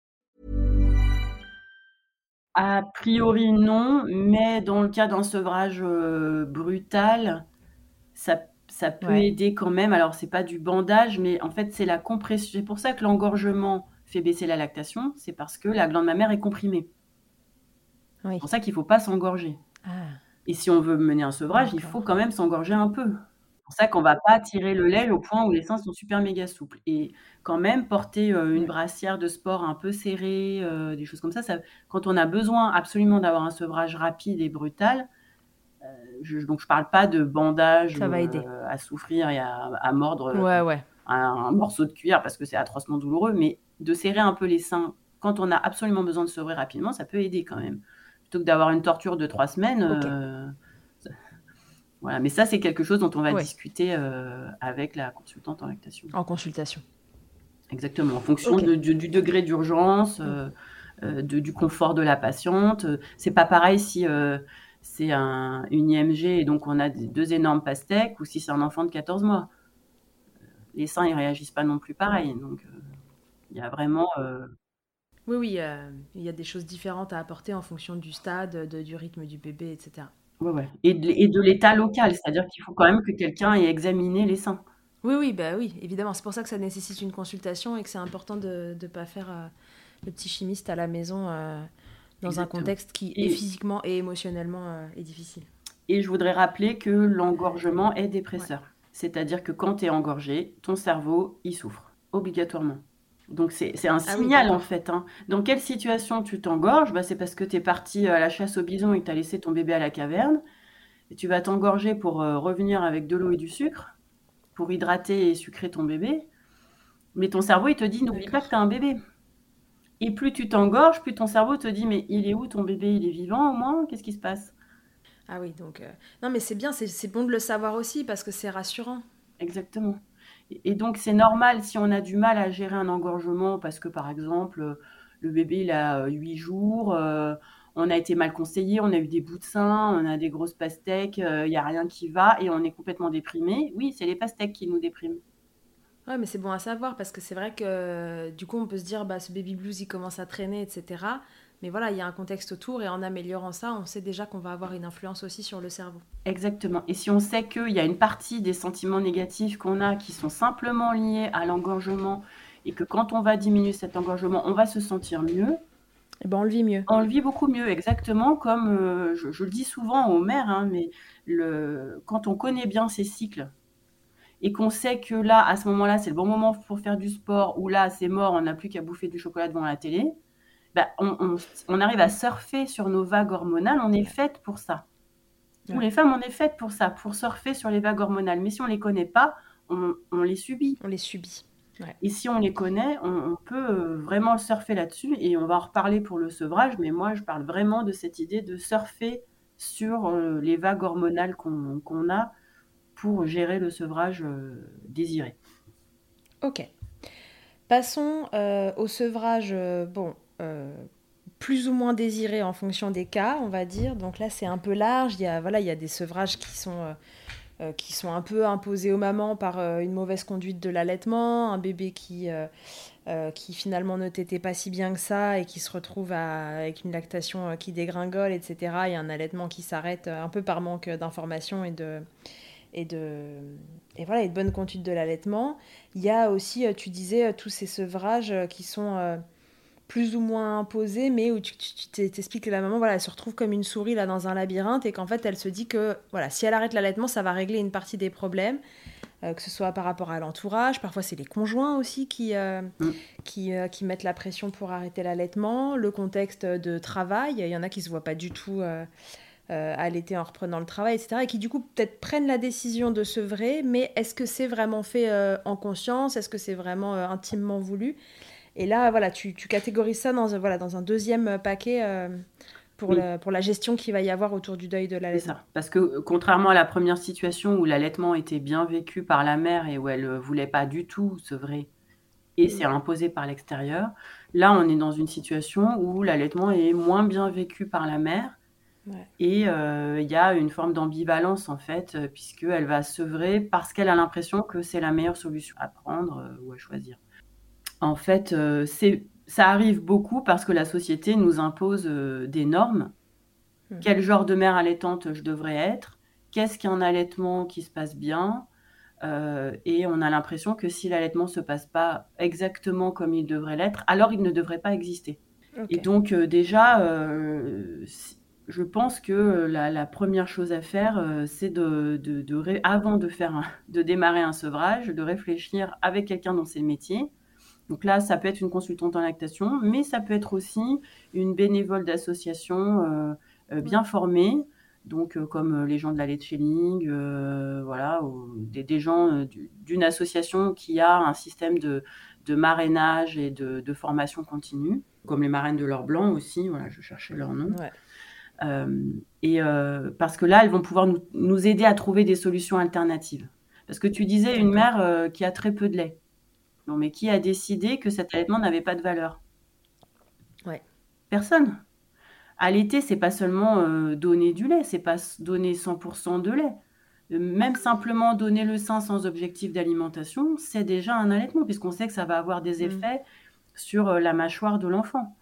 A priori, non. Mais dans le cas d'un sevrage euh, brutal, ça, ça peut ouais. aider quand même. Alors, c'est pas du bandage, mais en fait, c'est la compression. C'est pour ça que l'engorgement fait baisser la lactation, c'est parce que la glande mammaire est comprimée. C'est pour ça qu'il ne faut pas s'engorger. Ah. Et si on veut mener un sevrage, il faut quand même s'engorger un peu. C'est pour ça qu'on ne va pas tirer le lait au point où les seins sont super méga souples. Et quand même, porter euh, une brassière de sport un peu serrée, euh, des choses comme ça, ça, quand on a besoin absolument d'avoir un sevrage rapide et brutal, euh, je, donc je parle pas de bandage à souffrir et à, mordre Un, morceau de cuir parce que c'est atrocement douloureux, mais de serrer un peu les seins quand on a absolument besoin de sevrer rapidement, ça peut aider quand même. Plutôt que d'avoir une torture de trois semaines. Voilà, mais ça, c'est quelque chose dont on va discuter euh, avec la consultante en lactation. En consultation. Exactement, en fonction du degré d'urgence, euh, du confort de la patiente. C'est pas pareil si c'est un, une IMG et donc on a deux énormes pastèques ou si c'est un enfant de 14 mois. Les seins, ils réagissent pas non plus pareil. Donc, il y a vraiment. Euh, oui, oui, il y a des choses différentes à apporter en fonction du stade, du rythme du bébé, etc. Ouais, ouais. Et de, l'état local, c'est-à-dire qu'il faut quand même que quelqu'un ait examiné les seins. Oui, oui, bah oui, évidemment. C'est pour ça que ça nécessite une consultation et que c'est important de ne pas faire euh, le petit chimiste à la maison euh, dans un contexte qui est physiquement et émotionnellement est difficile. Et je voudrais rappeler que l'engorgement est dépresseur. C'est-à-dire que quand tu es engorgé, ton cerveau, il souffre. obligatoirement. Donc c'est un ah signal en fait. Hein. Dans quelle situation tu t'engorges? Bah, C'est parce que tu es parti à la chasse au bison et que tu as laissé ton bébé à la caverne. Et tu vas t'engorger pour revenir avec de l'eau et du sucre, pour hydrater et sucrer ton bébé. Mais ton cerveau, il te dit, n'oublie pas que tu as un bébé. Et plus tu t'engorges, plus ton cerveau te dit, mais il est où ton bébé? Il est vivant au moins? Qu'est-ce qui se passe? Ah oui, donc... Euh, non, mais c'est bien, c'est bon de le savoir aussi parce que c'est rassurant. Exactement. Et donc, c'est normal si on a du mal à gérer un engorgement parce que, par exemple, le bébé, il a 8 jours, euh, on a été mal conseillé, on a eu des bouts de sein, on a des grosses pastèques, euh, il n'y a rien qui va et on est complètement déprimé. Oui, c'est les pastèques qui nous dépriment. Ouais, mais c'est bon à savoir parce que c'est vrai que du coup, on peut se dire, bah, ce baby blues, il commence à traîner, etc. Mais voilà, il y a un contexte autour et en améliorant ça, on sait déjà qu'on va avoir une influence aussi sur le cerveau. Exactement. Et si on sait qu'il y a une partie des sentiments négatifs qu'on a qui sont simplement liés à l'engorgement et que quand on va diminuer cet engorgement, on va se sentir mieux. Et eh ben on le vit mieux. On le vit beaucoup mieux, exactement comme euh, je, le dis souvent aux mères, hein, mais le, quand on connaît bien ces cycles, et qu'on sait que là, à ce moment-là, c'est le bon moment pour faire du sport, ou là, c'est mort, on n'a plus qu'à bouffer du chocolat devant la télé, bah, on, arrive à surfer sur nos vagues hormonales. On est faite pour ça. Nous, les femmes, on est faites pour ça, pour surfer sur les vagues hormonales. Mais si on ne les connaît pas, on, les subit. On les subit. Et si on les connaît, on, peut euh, vraiment surfer là-dessus. Et on va en reparler pour le sevrage. Mais moi, je parle vraiment de cette idée de surfer sur euh, les vagues hormonales qu'on a pour gérer le sevrage euh, désiré. Ok. Passons euh, au sevrage, bon, plus ou moins désiré en fonction des cas, on va dire. Donc là, c'est un peu large. Il y a, voilà, il y a des sevrages qui sont, qui sont un peu imposés aux mamans par une mauvaise conduite de l'allaitement, un bébé qui, qui finalement ne t'était pas si bien que ça et qui se retrouve avec une lactation qui dégringole, etc. Et un allaitement qui s'arrête un peu par manque d'informations et de et de, et voilà, et de bonne conduite de l'allaitement. Il y a aussi, euh, tu disais, euh, tous ces sevrages euh, qui sont plus ou moins imposés, mais où tu t'expliques que la maman, voilà, elle se retrouve comme une souris là dans un labyrinthe et qu'en fait, elle se dit que voilà, si elle arrête l'allaitement, ça va régler une partie des problèmes. que ce soit par rapport à l'entourage, parfois c'est les conjoints aussi qui, mm. qui, qui, mettent la pression pour arrêter l'allaitement, le contexte de travail, il y en a qui ne se voient pas du tout euh, à l'été en reprenant le travail, etc. Et qui du coup peut-être prennent la décision de sevrer, mais est-ce que c'est vraiment fait euh, en conscience? Est-ce que c'est vraiment euh, intimement voulu? Et là, voilà, tu, catégorises ça dans, voilà, dans un deuxième paquet. Pour, la, pour, la, gestion qu'il va y avoir autour du deuil de l'allaitement. Parce que contrairement à la première situation où l'allaitement était bien vécu par la mère et où elle ne voulait pas du tout sevrer et c'est mm. imposé par l'extérieur, là on est dans une situation où l'allaitement est moins bien vécu par la mère et euh, il y a une forme d'ambivalence en fait, euh, puisqu'elle va sevrer parce qu'elle a l'impression que c'est la meilleure solution à prendre euh, ou à choisir. En fait, c'est ça arrive beaucoup parce que la société nous impose des normes. Mmh. Quel genre de mère allaitante je devrais être? Qu'est-ce qu'un allaitement qui se passe bien? Et on a l'impression que si l'allaitement se passe pas exactement comme il devrait l'être, alors il ne devrait pas exister. Et donc déjà, je pense que euh, la, première chose à faire, euh, c'est de, avant de, faire de démarrer un sevrage, de réfléchir avec quelqu'un dans ses métiers. Donc là, ça peut être une consultante en lactation, mais ça peut être aussi une bénévole d'association euh, bien formée, donc comme les gens de la Letcheling, voilà, des, des, gens d'une association qui a un système de, de marrainage et de, formation continue, comme les marraines de l'or blanc aussi, voilà, je cherchais leur nom. Euh, et euh, parce que là, elles vont pouvoir nous, aider à trouver des solutions alternatives. Parce que tu disais une mère euh, qui a très peu de lait. Non, mais qui a décidé que cet allaitement n'avait pas de valeur? Ouais. Personne. Allaiter, c'est pas seulement donner du lait, c'est pas donner 100% de lait. Même simplement donner le sein sans objectif d'alimentation, c'est déjà un allaitement, puisqu'on sait que ça va avoir des mmh. effets sur la mâchoire de l'enfant.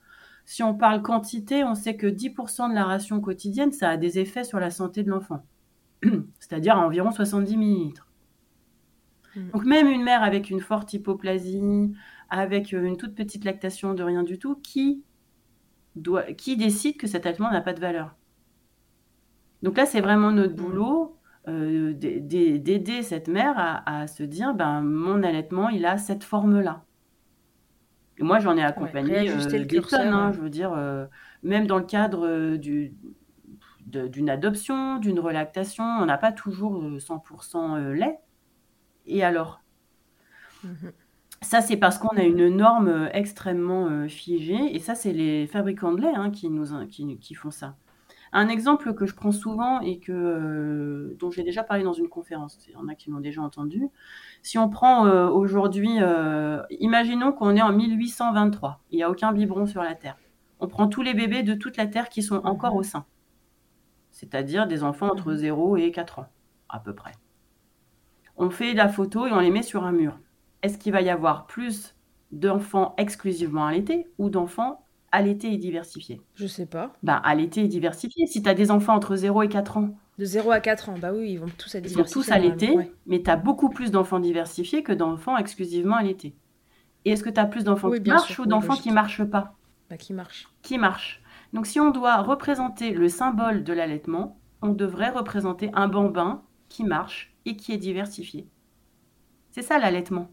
Si on parle quantité, on sait que 10% de la ration quotidienne, ça a des effets sur la santé de l'enfant, *clears throat* c'est-à-dire environ 70 millilitres. Hmm. Donc même une mère avec une forte hypoplasie, avec euh, une toute petite lactation de rien du tout, qui, doit, qui décide que cet allaitement n'a pas de valeur Donc là, c'est vraiment notre boulot d'aider cette mère à, se dire ben, mon allaitement, il a cette forme-là. Et moi, j'en ai accompagné des tonnes, hein, je veux dire, même dans le cadre du, d'une adoption, d'une relactation, on n'a pas toujours 100% lait. Et alors? Mmh ça, c'est parce qu'on a une norme euh, extrêmement euh, figée, et ça, c'est les fabricants de lait hein, qui, nous, qui, qui, font ça. Un exemple que je prends souvent et que, euh, dont j'ai déjà parlé dans une conférence, il y en a qui l'ont déjà entendu. Si on prend aujourd'hui, imaginons qu'on est en 1823, il n'y a aucun biberon sur la Terre. On prend tous les bébés de toute la Terre qui sont encore au sein, c'est-à-dire des enfants entre 0 et 4 ans, à peu près. On fait la photo et on les met sur un mur est-ce qu'il va y avoir plus d'enfants exclusivement allaités ou d'enfants allaités et diversifiés? Je sais pas. Bah, allaités et diversifiés. Si tu as des enfants entre 0 et 4 ans. De 0 à 4 ans, bah oui, ils vont tous être diversifiés. Ils sont tous allaités, mais tu as beaucoup plus d'enfants diversifiés que d'enfants exclusivement allaités. Et est-ce que tu as plus d'enfants qui marchent ou d'enfants qui marchent pas? Bah, Qui marchent. Qui marchent. Donc si on doit représenter le symbole de l'allaitement, on devrait représenter un bambin qui marche et qui est diversifié. C'est ça l'allaitement.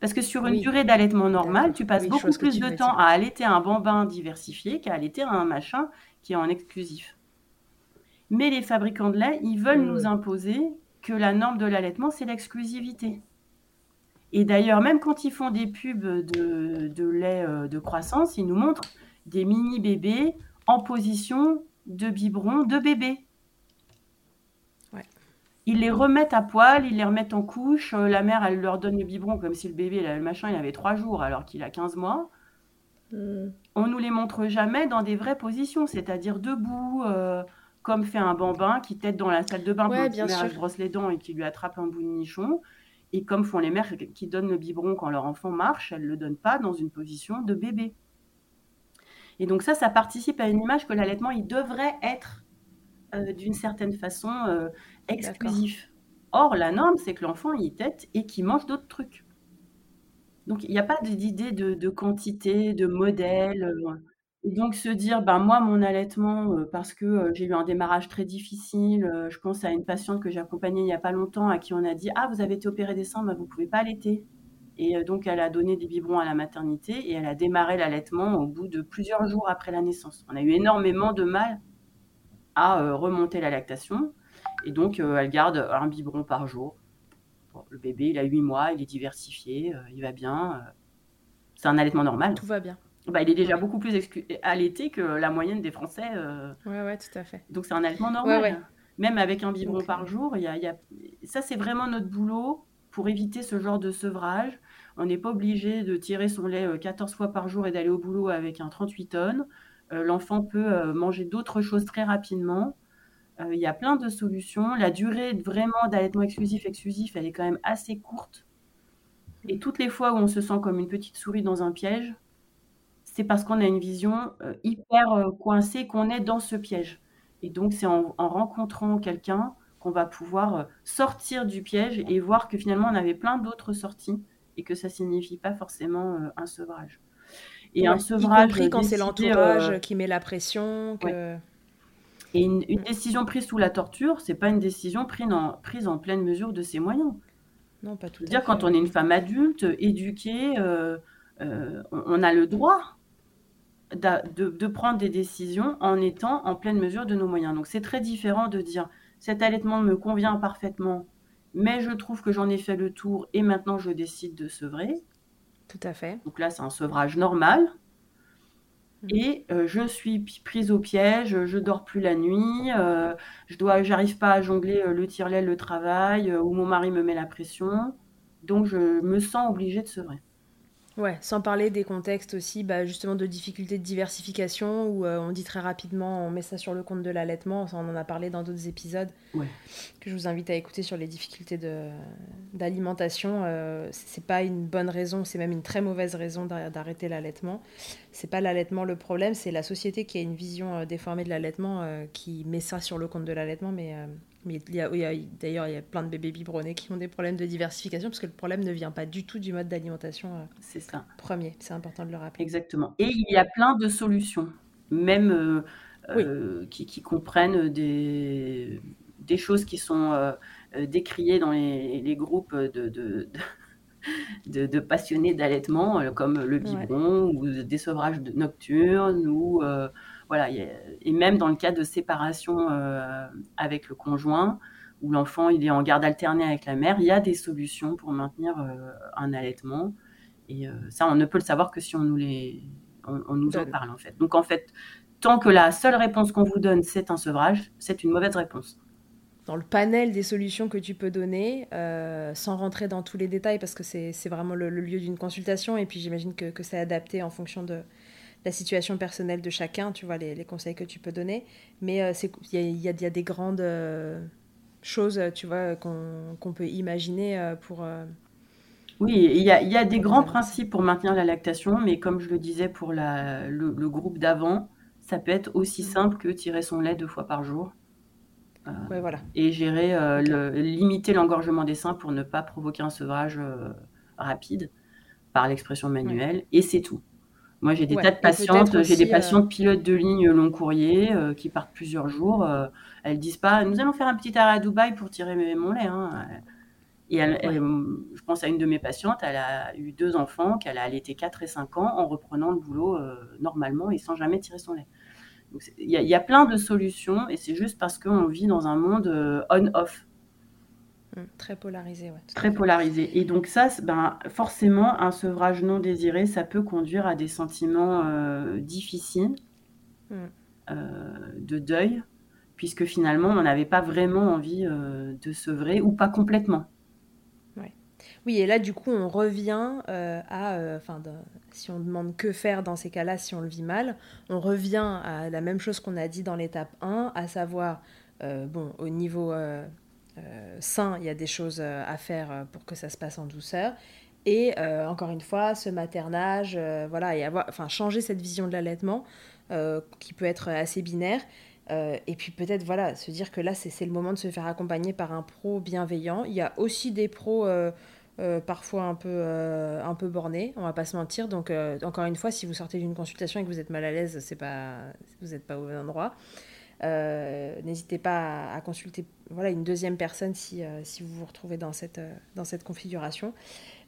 Parce que sur une durée d'allaitement normal, tu passes beaucoup plus de temps à allaiter un bambin diversifié qu'à allaiter un machin qui est en exclusif. Mais les fabricants de lait, ils veulent nous imposer que la norme de l'allaitement, c'est l'exclusivité. Et d'ailleurs, même quand ils font des pubs de, lait euh, de croissance, ils nous montrent des mini bébés en position de biberon de bébé. Ils les remettent à poil, ils les remettent en couche. Euh, la mère, elle leur donne le biberon comme si le bébé, le machin, il avait trois jours alors qu'il a 15 mois. Hmm. On nous les montre jamais dans des vraies positions, c'est-à-dire debout, euh, comme fait un bambin qui tête dans la salle de bain ouais, bien mère brosse les dents et qui lui attrape un bout de nichon. Et comme font les mères qui donnent le biberon quand leur enfant marche, elles ne le donnent pas dans une position de bébé. Et donc ça, ça participe à une image que l'allaitement, il devrait être euh, d'une certaine façon exclusif. Or, la norme, c'est que l'enfant y tête et qu'il mange d'autres trucs. Donc, il n'y a pas d'idée de, quantité, de modèle. Euh, et donc, se dire, ben, moi, mon allaitement, euh, parce que euh, j'ai eu un démarrage très difficile, je pense à une patiente que j'ai accompagnée il n'y a pas longtemps, à qui on a dit, ah, vous avez été opérée des seins, ben, vous ne pouvez pas allaiter. Et donc, elle a donné des biberons à la maternité et elle a démarré l'allaitement au bout de plusieurs jours après la naissance. On a eu énormément de mal à remonter la lactation. Et donc, euh, elle garde un biberon par jour. le bébé, il a 8 mois, il est diversifié, euh, il va bien. Euh. c'est un allaitement normal. Tout va bien. Bah, il est déjà beaucoup plus allaité que la moyenne des Français. Oui, ouais, tout à fait. Donc, c'est un allaitement normal. Même avec un biberon par jour, y a, ça, c'est vraiment notre boulot pour éviter ce genre de sevrage. On n'est pas obligé de tirer son lait 14 fois par jour et d'aller au boulot avec un 38 tonnes. L'enfant peut manger d'autres choses très rapidement. Euh, il y a plein de solutions. La durée vraiment d'allaitement exclusif, exclusif, elle est quand même assez courte. Et toutes les fois où on se sent comme une petite souris dans un piège, c'est parce qu'on a une vision euh, hyper euh, coincée qu'on est dans ce piège. Et donc, c'est en, rencontrant quelqu'un qu'on va pouvoir sortir du piège et voir que finalement, on avait plein d'autres sorties et que ça signifie pas forcément un sevrage. Et un sevrage. Y compris quand c'est l'entourage qui met la pression. Que... Et une, décision prise sous la torture, c'est pas une décision prise en, prise en pleine mesure de ses moyens. Non, pas tout. dire quand on est une femme adulte, éduquée, euh, euh, on a le droit de, de, prendre des décisions en étant en pleine mesure de nos moyens. Donc c'est très différent de dire cet allaitement me convient parfaitement, mais je trouve que j'en ai fait le tour et maintenant je décide de sevrer. Tout à fait. Donc là, c'est un sevrage normal. Mmh. Et euh, je suis prise au piège, je dors plus la nuit, euh, je dois, j'arrive pas à jongler euh, le tire-lait, le travail, ou mon mari me met la pression. Donc je me sens obligée de sevrer. Ouais, sans parler des contextes aussi, bah, justement, de difficultés de diversification, où euh, on dit très rapidement, on met ça sur le compte de l'allaitement, on en a parlé dans d'autres épisodes, que je vous invite à écouter sur les difficultés d'alimentation. Euh, c'est pas une bonne raison, c'est même une très mauvaise raison d'arrêter l'allaitement. C'est pas l'allaitement le problème, c'est la société qui a une vision euh, déformée de l'allaitement, euh, qui met ça sur le compte de l'allaitement, mais mais il y a, d'ailleurs, il y a plein de bébés biberonnés qui ont des problèmes de diversification parce que le problème ne vient pas du tout du mode d'alimentation euh, c'est ça. premier. C'est important de le rappeler. Exactement. Et il y a plein de solutions, même euh, euh, qui, comprennent des, des choses qui sont décriées dans les, groupes de, de, passionnés d'allaitement, comme le biberon ou des sevrages nocturnes ou voilà, et même dans le cas de séparation avec le conjoint, où l'enfant il est en garde alternée avec la mère, il y a des solutions pour maintenir un allaitement. Et ça, on ne peut le savoir que si on nous les, on, nous en parle en fait. Donc en fait, tant que la seule réponse qu'on vous donne, c'est un sevrage, c'est une mauvaise réponse. Dans le panel des solutions que tu peux donner, euh, sans rentrer dans tous les détails, parce que c'est vraiment le, lieu d'une consultation, et puis j'imagine que, que c'est adapté en fonction de la situation personnelle de chacun, tu vois, les, conseils que tu peux donner. Mais euh, il y, a, des grandes euh, choses, tu vois, qu'on peut imaginer pour... Oui, il y a, des grands principes pour maintenir la lactation, mais comme je le disais pour le, groupe d'avant, ça peut être aussi mm. simple que tirer son lait deux fois par jour. Euh, voilà. Et gérer, euh, limiter l'engorgement des seins pour ne pas provoquer un sevrage euh, rapide par l'expression manuelle. Et c'est tout. Moi, j'ai des tas de patientes, j'ai des patientes pilotes de ligne long courrier qui partent plusieurs jours. elles disent pas, nous allons faire un petit arrêt à Dubaï pour tirer mon lait. Hein. Et je pense à une de mes patientes, elle a eu deux enfants, qu'elle a allaité 4 et 5 ans en reprenant le boulot euh, normalement et sans jamais tirer son lait. Il y, a plein de solutions et c'est juste parce qu'on vit dans un monde euh, on-off. Mmh, très polarisé, ouais. Très polarisé. Et donc ça, ben, forcément, un sevrage non désiré, ça peut conduire à des sentiments euh, difficiles, mmh. de deuil, puisque finalement, on n'avait pas vraiment envie de sevrer ou pas complètement. Oui, et là, du coup, on revient euh, à. Euh, enfin, si on demande que faire dans ces cas-là, si on le vit mal, on revient à la même chose qu'on a dit dans l'étape 1, à savoir, euh, bon, au niveau sain, il y a des choses à faire pour que ça se passe en douceur. Et encore une fois, ce maternage, voilà, et avoir, enfin, changer cette vision de l'allaitement qui peut être assez binaire. et puis peut-être voilà se dire que là c'est le moment de se faire accompagner par un pro bienveillant. Il y a aussi des pros euh, parfois un peu, euh, un peu borné, on va pas se mentir. Donc, euh, encore une fois, si vous sortez d'une consultation et que vous êtes mal à l'aise, pas, vous n'êtes pas au bon endroit. N'hésitez pas à, consulter voilà, une deuxième personne si, si vous vous retrouvez dans cette, dans cette configuration.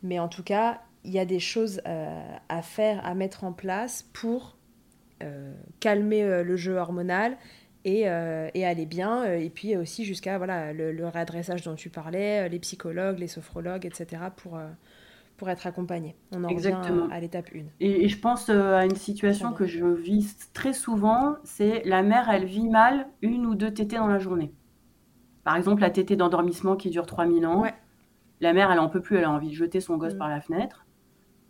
Mais en tout cas, il y a des choses à faire, à mettre en place pour calmer le jeu hormonal euh, et, aller bien. Euh, et puis aussi jusqu'à voilà, le, réadressage dont tu parlais, euh, les psychologues, les sophrologues, etc. pour, pour être accompagné. On en Exactement. revient à, l'étape 1. Et, je pense à une situation que je vis très souvent, c'est la mère, elle vit mal une ou deux tétées dans la journée. Par exemple, la tétée d'endormissement qui dure 3000 ans. La mère, elle en peut plus, elle a envie de jeter son gosse mm. par la fenêtre.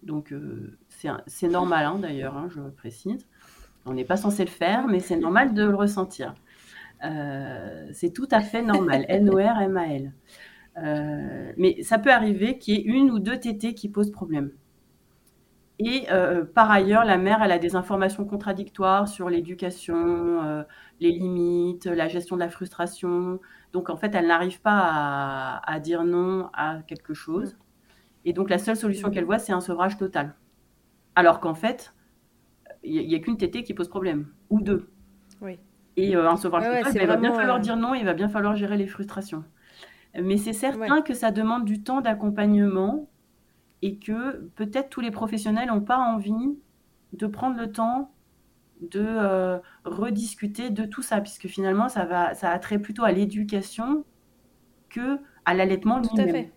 Donc, c'est normal hein, d'ailleurs, hein, je précise. On n'est pas censé le faire, mais c'est normal de le ressentir. Euh, c'est tout à fait normal. *laughs* N-O-R-M-A-L. Euh, mais ça peut arriver qu'il y ait une ou deux tétées qui posent problème. Et euh, par ailleurs, la mère, elle a des informations contradictoires sur l'éducation, les limites, la gestion de la frustration. Donc, en fait, elle n'arrive pas à, à, dire non à quelque chose. Et donc, la seule solution qu'elle voit, c'est un sevrage total. Alors qu'en fait, il n'y a, qu'une tétée qui pose problème, ou deux. Oui. Et euh, un sauvage ben, il va bien falloir euh, dire non, il va bien falloir gérer les frustrations. Mais c'est certain que ça demande du temps d'accompagnement et que peut-être tous les professionnels n'ont pas envie de prendre le temps de euh, rediscuter de tout ça, puisque finalement, ça, va, ça a trait plutôt à l'éducation que à l'allaitement Tout à fait.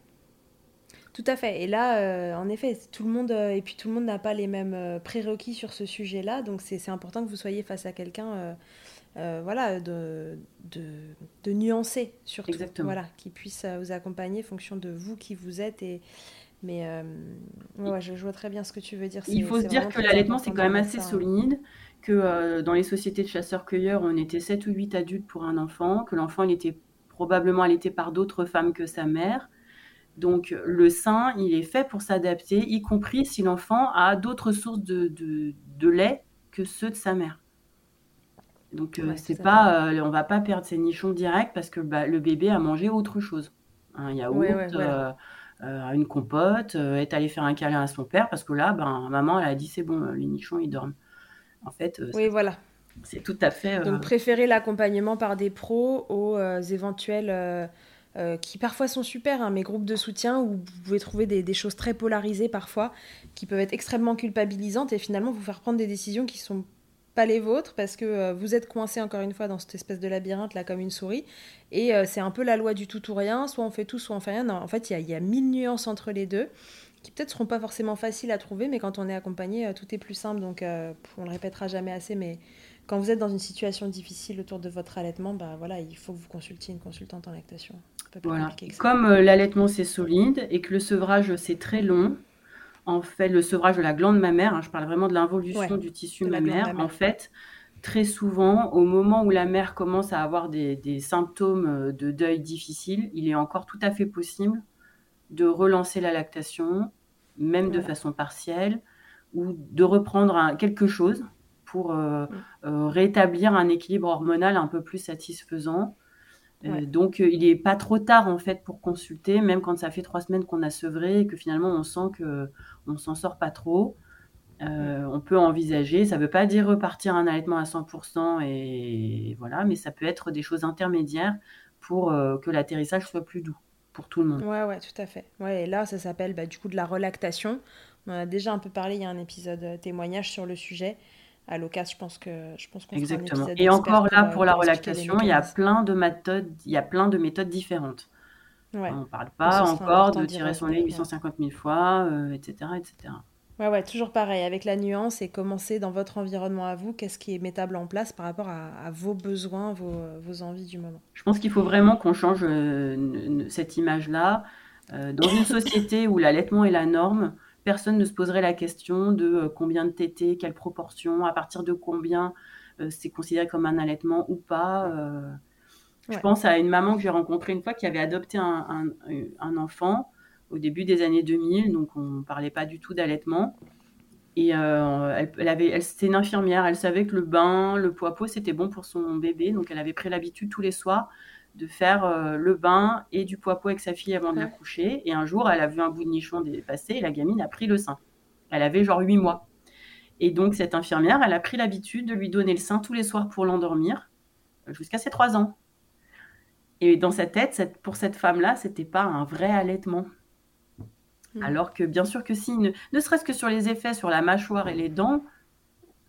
Tout à fait. Et là, euh, en effet, tout le monde euh, et puis tout le monde n'a pas les mêmes prérequis sur ce sujet-là, donc c'est important que vous soyez face à quelqu'un, voilà, de, de, nuancer surtout, Exactement. voilà, qui puisse vous accompagner en fonction de vous qui vous êtes et mais ouais, je vois très bien ce que tu veux dire. Il faut se dire que l'allaitement c'est quand même assez solide, que dans les sociétés de chasseurs-cueilleurs, on était 7 ou 8 adultes pour un enfant, que l'enfant il était probablement allaité par d'autres femmes que sa mère donc le sein, il est fait pour s'adapter, y compris si l'enfant a d'autres sources de, de, lait que ceux de sa mère. Donc euh, c'est pas, euh, on va pas perdre ses nichons direct parce que bah, le bébé a mangé autre chose. Un yaourt, euh, une compote, est allé faire un câlin à son père parce que là, ben, maman elle a dit c'est bon, les nichons ils dorment. En fait. oui voilà. C'est tout à fait. Donc, préférer l'accompagnement par des pros aux éventuels. qui parfois sont super, hein, mes groupes de soutien où vous pouvez trouver des, des, choses très polarisées parfois, qui peuvent être extrêmement culpabilisantes et finalement vous faire prendre des décisions qui sont pas les vôtres parce que euh, vous êtes coincé encore une fois dans cette espèce de labyrinthe là comme une souris. Et euh, c'est un peu la loi du tout ou rien soit on fait tout soit on fait rien. Non, en fait il y, a mille nuances entre les deux qui peut-être seront pas forcément faciles à trouver mais quand on est accompagné euh, tout est plus simple. Donc on le répétera jamais assez mais quand vous êtes dans une situation difficile autour de votre allaitement bah voilà il faut que vous consultiez une consultante en lactation. Voilà. comme l'allaitement c'est solide et que le sevrage c'est très long en fait, le sevrage de la glande mammaire, hein, je parle vraiment de l'involution du tissu mammaire, en fait, très souvent, au moment où la mère commence à avoir des, symptômes euh, de deuil difficiles, il est encore tout à fait possible de relancer la lactation, même de façon partielle, ou de reprendre quelque chose pour euh, euh, rétablir un équilibre hormonal un peu plus satisfaisant euh, donc, euh, il n'est pas trop tard en fait pour consulter, même quand ça fait trois semaines qu'on a sevré et que finalement on sent que on s'en sort pas trop. Euh, on peut envisager, ça ne veut pas dire repartir un allaitement à 100% et voilà, mais ça peut être des choses intermédiaires pour que l'atterrissage soit plus doux pour tout le monde. Ouais, ouais, tout à fait. Ouais, et là, ça s'appelle bah, du coup de la relactation. On a déjà un peu parlé, il y a un épisode témoignage sur le sujet à l'occasion, je pense que je pense qu'on Exactement. Et encore là, pour, la relactation, il y a plein de méthodes, il y a plein de méthodes différentes. Ouais. On ne parle pas encore de tirer son lait 850 000 fois, etc., euh, etc. Ouais, ouais, toujours pareil, avec la nuance et commencer dans votre environnement à vous, qu'est-ce qui est mettable en place par rapport à, vos besoins, vos, vos, envies du moment. Je pense qu'il faut vraiment qu'on change euh, cette image-là. Euh, dans une société où l'allaitement est la norme, personne ne se poserait la question de euh, combien de tétés, quelle proportion, à partir de combien euh, c'est considéré comme un allaitement ou pas. Euh. Je pense à une maman que j'ai rencontrée une fois qui avait adopté un, enfant au début des années 2000, donc on ne parlait pas du tout d'allaitement. Et elle, elle, avait, c'était une infirmière, elle savait que le bain, le poids pot, c'était bon pour son bébé, donc elle avait pris l'habitude tous les soirs de faire euh, le bain et du poids avec sa fille avant de la coucher. Et un jour, elle a vu un bout de nichon dépasser et la gamine a pris le sein. Elle avait genre 8 mois. Et donc, cette infirmière, elle a pris l'habitude de lui donner le sein tous les soirs pour l'endormir jusqu'à ses 3 ans. Et dans sa tête, pour cette femme-là, c'était pas un vrai allaitement. Hmm. Alors que bien sûr que si, ne, serait-ce que sur les effets sur la mâchoire et les dents,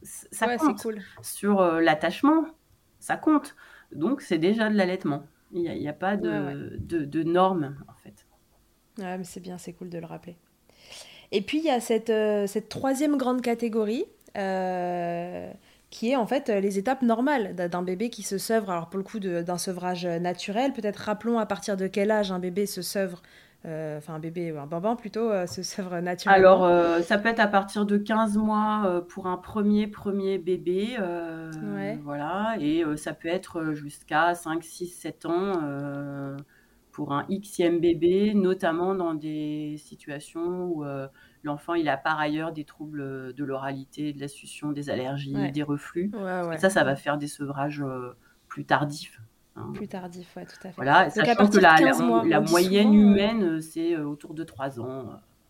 ça compte. Cool. Sur euh, l'attachement, ça compte. Donc c'est déjà de l'allaitement. Il n'y a, pas de, de, normes, en fait. Ouais, mais c'est bien, c'est cool de le rappeler. Et puis, il y a cette, euh, cette troisième grande catégorie, euh, qui est en fait euh, les étapes normales d'un bébé qui se sevre. Alors, pour le coup, d'un sevrage naturel, peut-être rappelons à partir de quel âge un bébé se sevre enfin un bébé ou un bambin plutôt, euh, se sèvre naturellement Alors, euh, ça peut être à partir de 15 mois pour un premier, premier bébé. Voilà. Et ça peut être jusqu'à 5, 6, 7 ans pour un Xème bébé, notamment dans des situations où l'enfant il a par ailleurs des troubles de l'oralité, de la succion, des allergies, des reflux. ça, ça va faire des sevrages plus tardifs. Hein. Plus tardif, ouais, tout à fait. Voilà, sachant que la, la, moyenne humaine, euh, c'est euh, autour de 3 ans. Euh,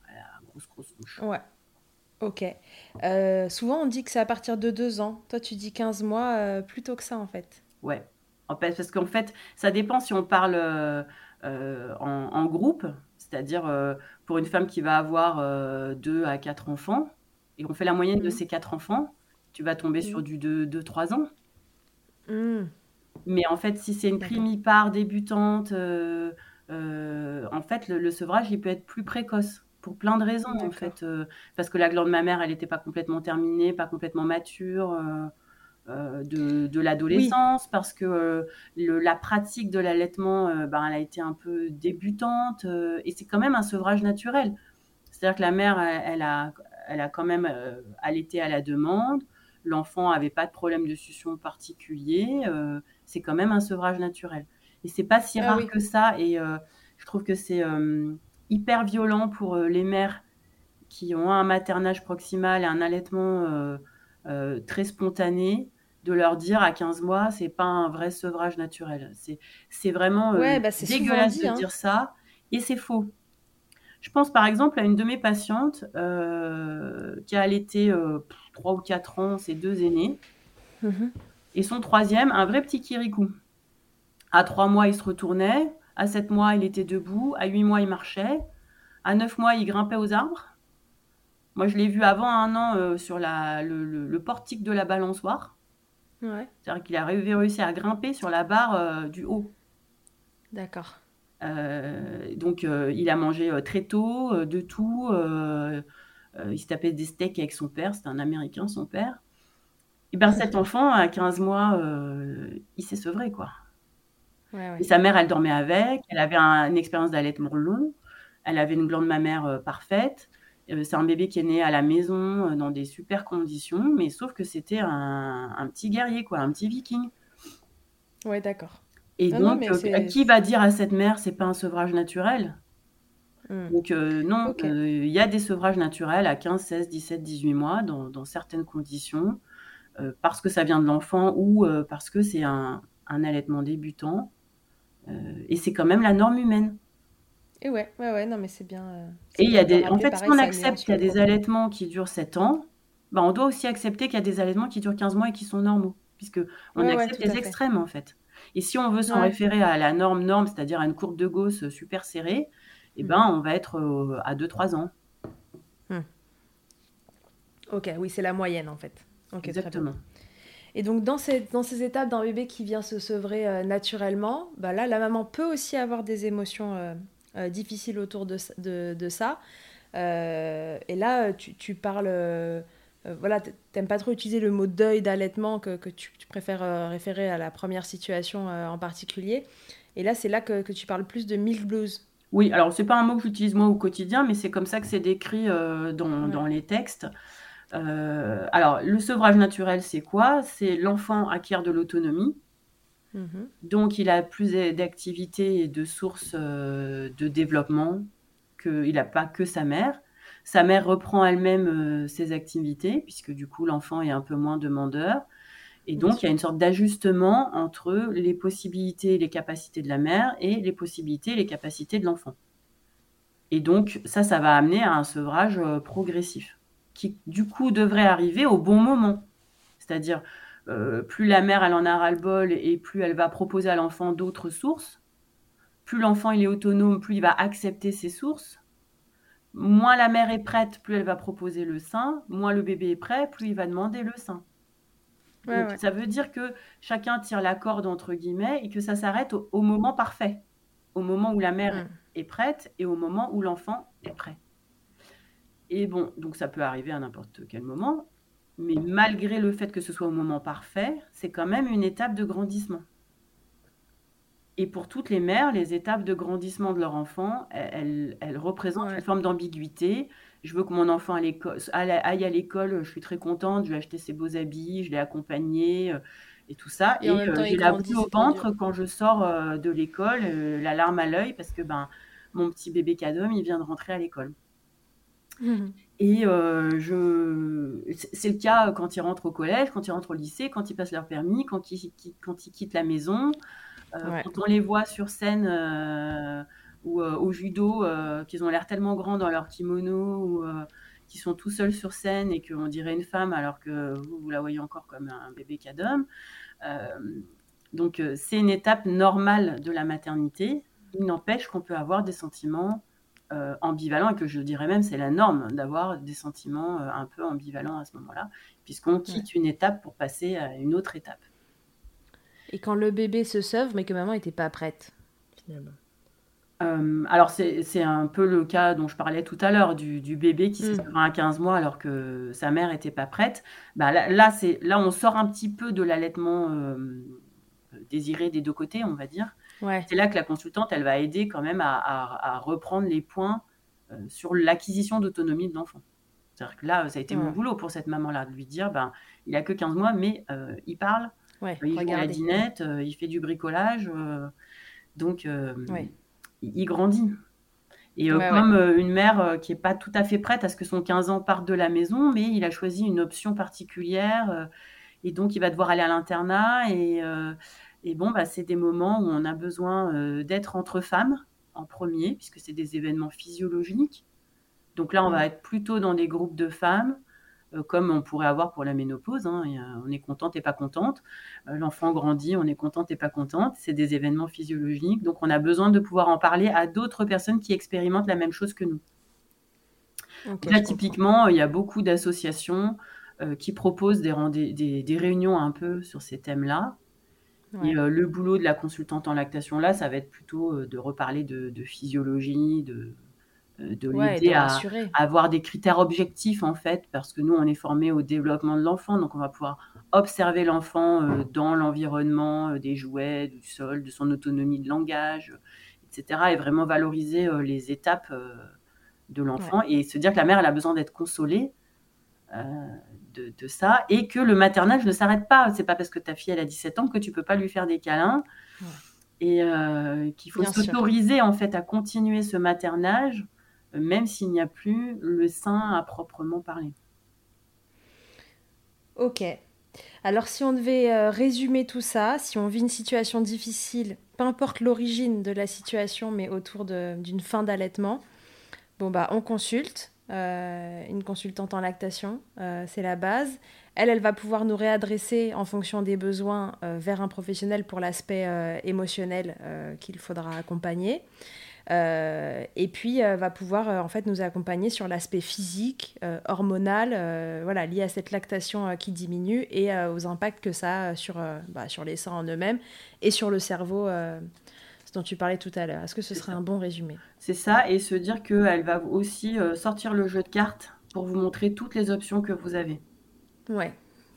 voilà, grosse, grosse bouche. Ouais. Ok. souvent, on dit que c'est à partir de 2 ans. Toi, tu dis 15 mois, plutôt que ça, en fait. Ouais. En fait, parce qu'en fait, ça dépend si on parle en, groupe, c'est-à-dire pour une femme qui va avoir 2 à 4 enfants, et on fait la moyenne de mmh. ces 4 enfants, tu vas tomber mmh. sur du 2-3 ans. Mmh. Mais en fait, si c'est une primipare débutante, euh, euh, en fait, le, sevrage, il peut être plus précoce pour plein de raisons, en fait. Euh, parce que la glande mammaire, elle n'était pas complètement terminée, pas complètement mature. de, l'adolescence, parce que la pratique de l'allaitement, ben, elle a été un peu débutante, et c'est quand même un sevrage naturel. C'est-à-dire que la mère, elle, a, elle a quand même allaité à la demande, l'enfant n'avait pas de problème de succion particulier, c'est quand même un sevrage naturel. Et c'est pas si ah rare que ça. Et euh, je trouve que c'est euh, hyper violent pour euh, les mères qui ont un maternage proximal et un allaitement très spontané de leur dire à 15 mois, c'est pas un vrai sevrage naturel. C'est vraiment bah, dégueulasse de hein. dire ça. Et c'est faux. Je pense par exemple à une de mes patientes qui a allaité 3 ou 4 ans, ses deux aînés. Mhm. Et son troisième, un vrai petit kirikou. À trois mois, il se retournait. À sept mois, il était debout. À huit mois, il marchait. À neuf mois, il grimpait aux arbres. Moi, je l'ai vu avant un an euh, sur la, le, portique de la balançoire. C'est-à-dire qu'il a réussi à grimper sur la barre euh, du haut. D'accord. Euh, donc, il a mangé très tôt, de tout. il se tapait des steaks avec son père. C'était un Américain, son père. Et bien, cet enfant, à 15 mois, il s'est sevré, quoi. Et sa mère, elle dormait avec. Elle avait une expérience d'allaitement long. Elle avait une glande mammaire parfaite. Euh, c'est un bébé qui est né à la maison euh, dans des super conditions, mais sauf que c'était un, petit guerrier, quoi, un petit viking. Ouais, d'accord. Et donc, euh, qui va dire à cette mère, c'est pas un sevrage naturel? Hmm. Donc, non, il y a des sevrages naturels à 15, 16, 17, 18 mois dans, certaines conditions, parce que ça vient de l'enfant ou parce que c'est un, un, allaitement débutant. et c'est quand même la norme humaine. Et ouais, ouais, ouais, non, mais c'est bien. Euh, et il y a des. En fait, si on accepte qu'il y a des allaitements qui durent 7 ans, bah, on doit aussi accepter qu'il y a des allaitements qui durent 15 mois et qui sont normaux. Puisque on accepte les extrêmes, en fait. Et si on veut s'en référer à la norme norme, c'est-à-dire à une courbe de Gauss super serrée, et eh mm. ben, on va être euh, à 2-3 ans. Hmm. Ok, oui, c'est la moyenne, en fait. Exactement. Et donc, dans ces, dans ces étapes d'un bébé qui vient se sevrer euh, naturellement, bah là, la maman peut aussi avoir des émotions euh, difficile autour de, de, ça. Euh, et là, tu, tu parles. Euh, voilà, t'aimes pas trop utiliser le mot deuil d'allaitement, que, que tu, préfères référer à la première situation en particulier. Et là, c'est là que, que, tu parles plus de milk blues. Oui, alors c'est pas un mot que j'utilise moi au quotidien, mais c'est comme ça que c'est décrit dans, dans, les textes. Alors, le sevrage naturel, c'est quoi? C'est l'enfant acquiert de l'autonomie, Mhm. Donc, il a plus d'activités et de sources euh, de développement qu'il n'a pas que sa mère. Sa mère reprend elle-même euh, ses activités, puisque du coup, l'enfant est un peu moins demandeur. Et donc, il y a une sorte d'ajustement entre les possibilités et les capacités de la mère et les possibilités et les capacités de l'enfant. Et donc, ça, ça va amener à un sevrage euh, progressif, qui du coup devrait arriver au bon moment. C'est-à-dire, euh, plus la mère elle en a ras-le-bol et plus elle va proposer à l'enfant d'autres sources. Plus l'enfant il est autonome, plus il va accepter ses sources. Moins la mère est prête, plus elle va proposer le sein. Moins le bébé est prêt, plus il va demander le sein. Ça veut dire que chacun tire la corde entre guillemets et que ça s'arrête au, moment parfait, au moment où la mère mm. est prête et au moment où l'enfant est prêt. Et bon, donc ça peut arriver à n'importe quel moment. Mais malgré le fait que ce soit au moment parfait, c'est quand même une étape de grandissement. Et pour toutes les mères, les étapes de grandissement de leur enfant, elles, représentent une forme d'ambiguïté. Je veux que mon enfant aille à l'école, je suis très contente, je lui ai acheté ses beaux habits, je l'ai accompagné euh, et tout ça. Et, euh, j'ai la boule au ventre quand je sors euh, de l'école, la larme à l'œil, parce que ben, mon petit bébé cadeau, il vient de rentrer à l'école. Mmh *laughs* et euh, je... c'est le cas quand ils rentrent au collège, quand ils rentrent au lycée, quand ils passent leur permis, quand ils, quand ils quittent la maison, euh, quand on les voit sur scène euh, ou au judo, qu'ils ont l'air tellement grands dans leur kimono, ou qu'ils sont tout seuls sur scène et qu'on dirait une femme alors que vous, vous la voyez encore comme un bébé cadom. donc c'est une étape normale de la maternité. Il n'empêche qu'on peut avoir des sentiments euh, ambivalent et que je dirais même c'est la norme d'avoir des sentiments euh, un peu ambivalents à ce moment-là, puisqu'on quitte une étape pour passer à une autre étape. Et quand le bébé se sauve, mais que maman n'était pas prête, finalement euh, alors c'est un peu le cas dont je parlais tout à l'heure du, bébé qui s'est mmh. à 15 mois alors que sa mère n'était pas prête. Bah, là, là, là, on sort un petit peu de l'allaitement désiré des deux côtés, on va dire. C'est là que la consultante, elle va aider quand même à, reprendre les points euh, sur l'acquisition d'autonomie de l'enfant. C'est-à-dire que là, ça a été mon boulot pour cette maman-là, de lui dire, ben, il a que 15 mois, mais euh, il parle, euh, il à la dinette, il fait du bricolage, donc il, grandit. Et comme une mère qui n'est pas tout à fait prête à ce que son 15 ans parte de la maison, mais il a choisi une option particulière, et donc il va devoir aller à l'internat, et et bon, bah, c'est des moments où on a besoin euh, d'être entre femmes en premier, puisque c'est des événements physiologiques. Donc là, on va être plutôt dans des groupes de femmes. comme on pourrait avoir pour la ménopause. Hein. on est contente et pas contente. L'enfant grandit, on est contente et pas contente. C'est des événements physiologiques. Donc, on a besoin de pouvoir en parler à d'autres personnes qui expérimentent la même chose que nous. Là, typiquement, il y a beaucoup d'associations qui proposent des, des, réunions un peu sur ces thèmes-là. Et le boulot de la consultante en lactation, là, ça va être plutôt de reparler de, de physiologie, de, euh, de l'aider à, avoir des critères objectifs en fait, parce que nous on est formé au développement de l'enfant, donc on va pouvoir observer l'enfant euh, dans l'environnement euh, des jouets, du sol, de son autonomie de langage, etc. Et vraiment valoriser les étapes de l'enfant et se dire que la mère elle a besoin d'être consolée de, ça et que le maternage ne s'arrête pas. C'est pas parce que ta fille elle a 17 ans que tu peux pas lui faire des câlins. Et qu'il faut s'autoriser en fait à continuer ce maternage même s'il n'y a plus le sein à proprement parler. Ok. Alors si on devait euh, résumer tout ça, si on vit une situation difficile, peu importe l'origine de la situation, mais autour d'une fin d'allaitement, bon bah on consulte euh, une consultante en lactation, euh, c'est la base. Elle, elle va pouvoir nous réadresser en fonction des besoins vers un professionnel pour l'aspect émotionnel qu'il faudra accompagner. Euh, et puis euh, va pouvoir euh, en fait nous accompagner sur l'aspect physique, hormonal, voilà, lié à cette lactation qui diminue et aux impacts que ça a sur, bah, sur les seins en eux-mêmes et sur le cerveau ce dont tu parlais tout à l'heure. Est-ce que ce serait un bon résumé? C'est ça, et se dire qu'elle va aussi sortir le jeu de cartes pour vous montrer toutes les options que vous avez. Ouais,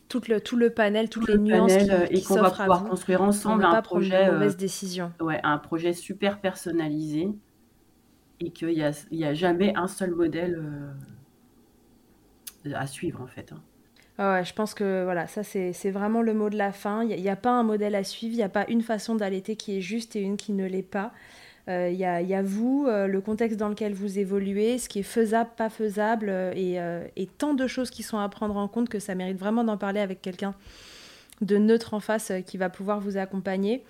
tout le, tout le panel, toutes les nuances qui, et qu'on va pouvoir construire ensemble un projet. mauvaise euh, décision. Ouais, un projet super personnalisé et qu'il n'y a, y a jamais un seul modèle euh, à suivre en fait. Hein. Ouais, je pense que voilà, ça c'est vraiment le mot de la fin. Il n'y a, pas un modèle à suivre, il n'y a pas une façon d'allaiter qui est juste et une qui ne l'est pas. Euh, il y, a, vous, euh, le contexte dans lequel vous évoluez, ce qui est faisable, pas faisable, euh, et, tant de choses qui sont à prendre en compte que ça mérite vraiment d'en parler avec quelqu'un de neutre en face qui va pouvoir vous accompagner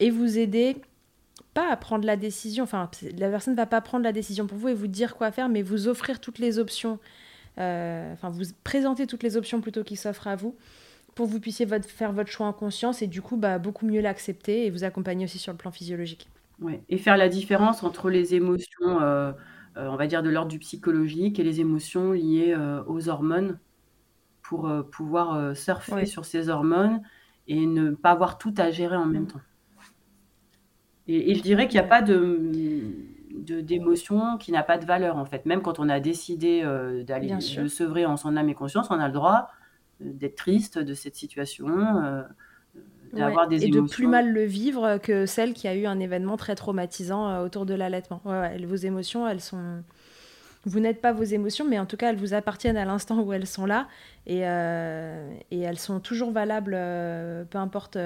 et vous aider pas à prendre la décision, enfin la personne ne va pas prendre la décision pour vous et vous dire quoi faire, mais vous offrir toutes les options, enfin vous présenter toutes les options plutôt qui s'offrent à vous pour que vous puissiez faire votre choix en conscience et du coup bah, beaucoup mieux l'accepter et vous accompagner aussi sur le plan physiologique. Et faire la différence entre les émotions, euh, euh, on va dire de l'ordre du psychologique et les émotions liées, euh, aux hormones pour, pouvoir, surfer sur ces hormones et ne pas avoir tout à gérer en même mmh. temps. Et je dirais qu'il n'y a pas de, d'émotion qui n'a pas de valeur, en fait. Même quand on a décidé, d'aller de sevrer en son âme et conscience, on a le droit, d'être triste de cette situation, et de plus mal le vivre que celle qui a eu un événement très traumatisant euh, autour de l'allaitement. vos émotions, elles sont. Vous n'êtes pas vos émotions, mais en tout cas, elles vous appartiennent à l'instant où elles sont là. Et, euh, et elles sont toujours valables, euh, peu importe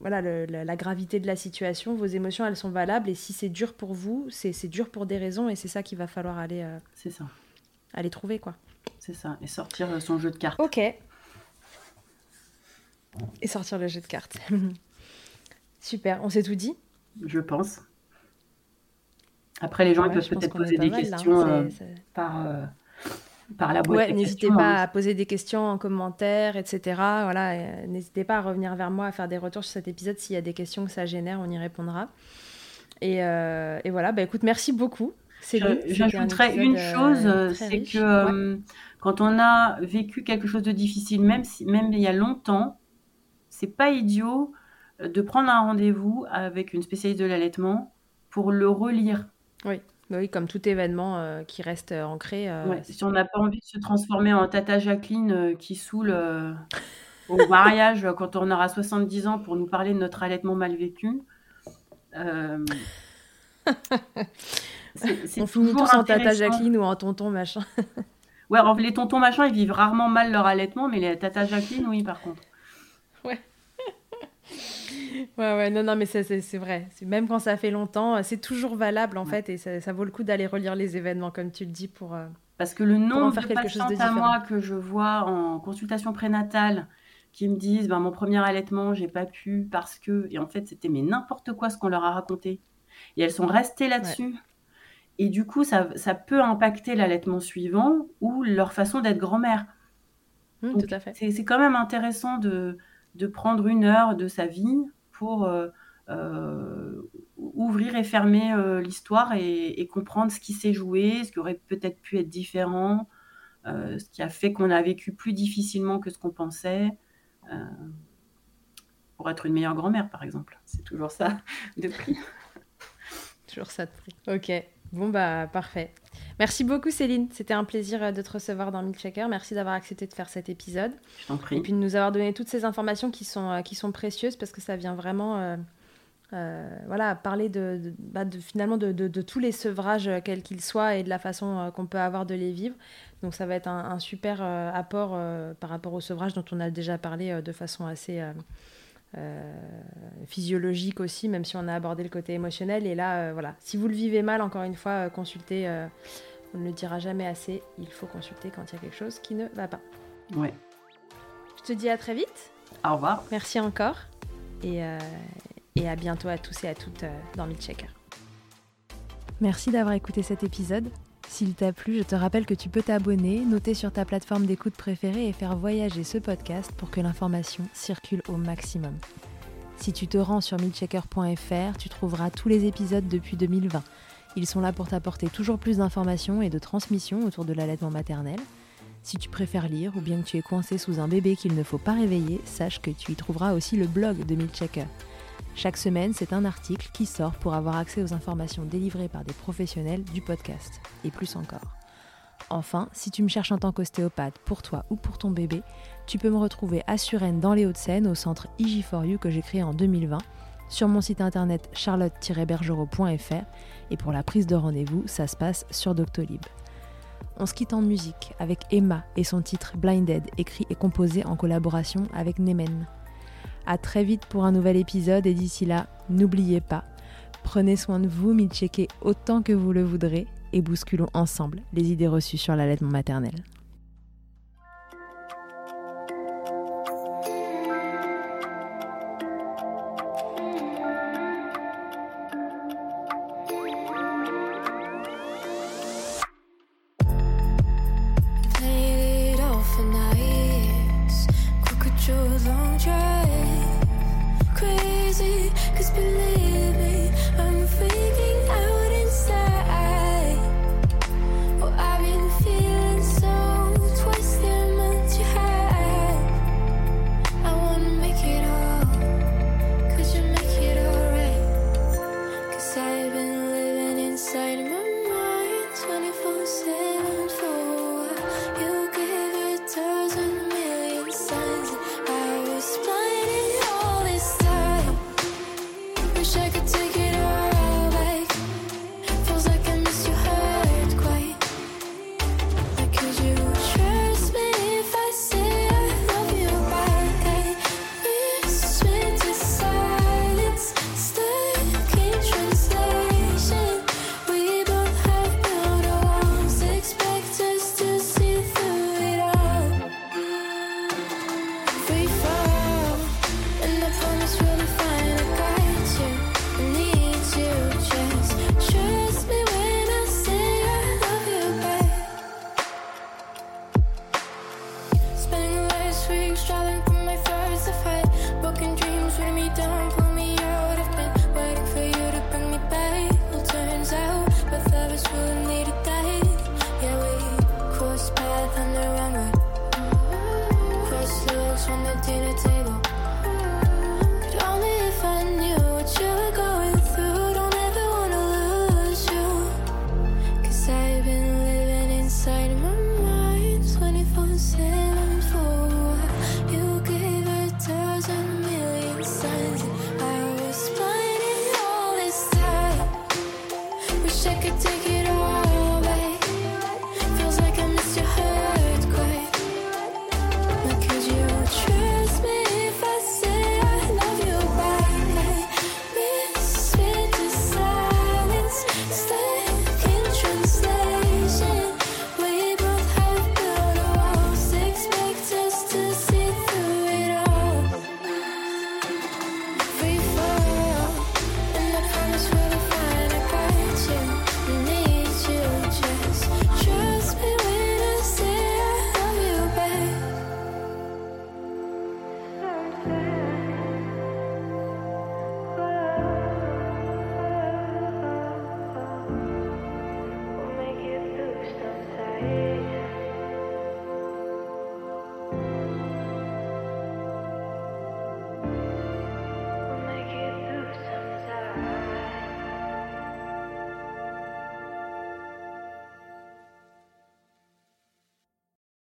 voilà, la, gravité de la situation. Vos émotions, elles sont valables. Et si c'est dur pour vous, c'est dur pour des raisons. Et c'est ça qu'il va falloir aller, c'est ça. aller trouver. quoi. C'est ça. Et sortir son jeu de cartes. Ok. Et sortir le jeu de cartes. *laughs* Super, on s'est tout dit? Je pense. Après, les gens ils peuvent peut-être poser des questions euh, par, euh, par la boîte. Ouais, n'hésitez pas à poser des questions en commentaire, etc. Voilà, euh, n'hésitez pas à revenir vers moi, à faire des retours sur cet épisode. S'il y a des questions que ça génère, on y répondra. Et, et voilà, bah, écoute, merci beaucoup. J'ajouterais une chose, c'est que quand on a vécu quelque chose de difficile, même, si, même il y a longtemps, c'est pas idiot euh, de prendre un rendez-vous avec une spécialiste de l'allaitement pour le relire. Oui. Bah oui, comme tout événement euh, qui reste euh, ancré. si on n'a pas envie de se transformer en Tata Jacqueline qui saoule au mariage quand on aura 70 ans pour nous parler de notre allaitement mal vécu. *laughs* on finit tous en Tata Jacqueline ou en tonton machin. ouais, les tontons machin, ils vivent rarement mal leur allaitement, mais les Tata Jacqueline, oui, par contre. Ouais. Ouais, non, non, mais c'est vrai. Même quand ça fait longtemps, c'est toujours valable en fait, et ça, vaut le coup d'aller relire les événements, comme tu le dis, pour. Euh, Parce que le nombre de patientes à moi que je vois en consultation prénatale qui me disent ben, mon premier allaitement, j'ai pas pu parce que. Et en fait, c'était mais n'importe quoi ce qu'on leur a raconté. Et elles sont restées là-dessus. et du coup, ça, peut impacter l'allaitement suivant ou leur façon d'être grand-mère. Mmh, tout à fait. C'est quand même intéressant de, de, prendre une heure de sa vie pour euh, euh, ouvrir et fermer euh, l'histoire et, comprendre ce qui s'est joué, ce qui aurait peut-être pu être différent, ce qui a fait qu'on a vécu plus difficilement que ce qu'on pensait pour être une meilleure grand-mère, par exemple. C'est toujours ça *laughs* de prix. toujours ça de prix. Ok. Bon, bah, parfait. Merci beaucoup, Céline. C'était un plaisir euh, de te recevoir dans Milchecker. Merci d'avoir accepté de faire cet épisode. Je t'en prie. Et puis de nous avoir donné toutes ces informations qui sont, euh, qui sont précieuses parce que ça vient vraiment. Euh, voilà, parler de, bah, de, finalement de, de, tous les sevrages, quels qu'ils soient, et de la façon qu'on peut avoir de les vivre. Donc ça va être un, super apport par rapport au sevrage dont on a déjà parlé de façon assez euh, physiologique aussi, même si on a abordé le côté émotionnel. Et là, euh, voilà, si vous le vivez mal, encore une fois, euh, consultez. on ne le dira jamais assez. Il faut consulter quand il y a quelque chose qui ne va pas. Ouais. Je te dis à très vite. Au revoir. Merci encore. Et, et à bientôt à tous et à toutes dans Milchecker. Merci d'avoir écouté cet épisode. S'il t'a plu, je te rappelle que tu peux t'abonner, noter sur ta plateforme d'écoute préférée et faire voyager ce podcast pour que l'information circule au maximum. Si tu te rends sur milchecker.fr, tu trouveras tous les épisodes depuis 2020. Ils sont là pour t'apporter toujours plus d'informations et de transmissions autour de l'allaitement maternel. Si tu préfères lire ou bien que tu es coincé sous un bébé qu'il ne faut pas réveiller, sache que tu y trouveras aussi le blog de Milchecker. Chaque semaine, c'est un article qui sort pour avoir accès aux informations délivrées par des professionnels du podcast, et plus encore. Enfin, si tu me cherches en tant qu'ostéopathe pour toi ou pour ton bébé, tu peux me retrouver à Suresnes dans les Hauts-de-Seine au centre IG4U que j'ai créé en 2020, sur mon site internet charlotte-bergerot.fr et pour la prise de rendez-vous, ça se passe sur Doctolib. On se quitte en musique avec Emma et son titre Blinded, écrit et composé en collaboration avec Nemen. À très vite pour un nouvel épisode et d'ici là, n'oubliez pas, prenez soin de vous, checker autant que vous le voudrez et bousculons ensemble les idées reçues sur l'allaitement maternel.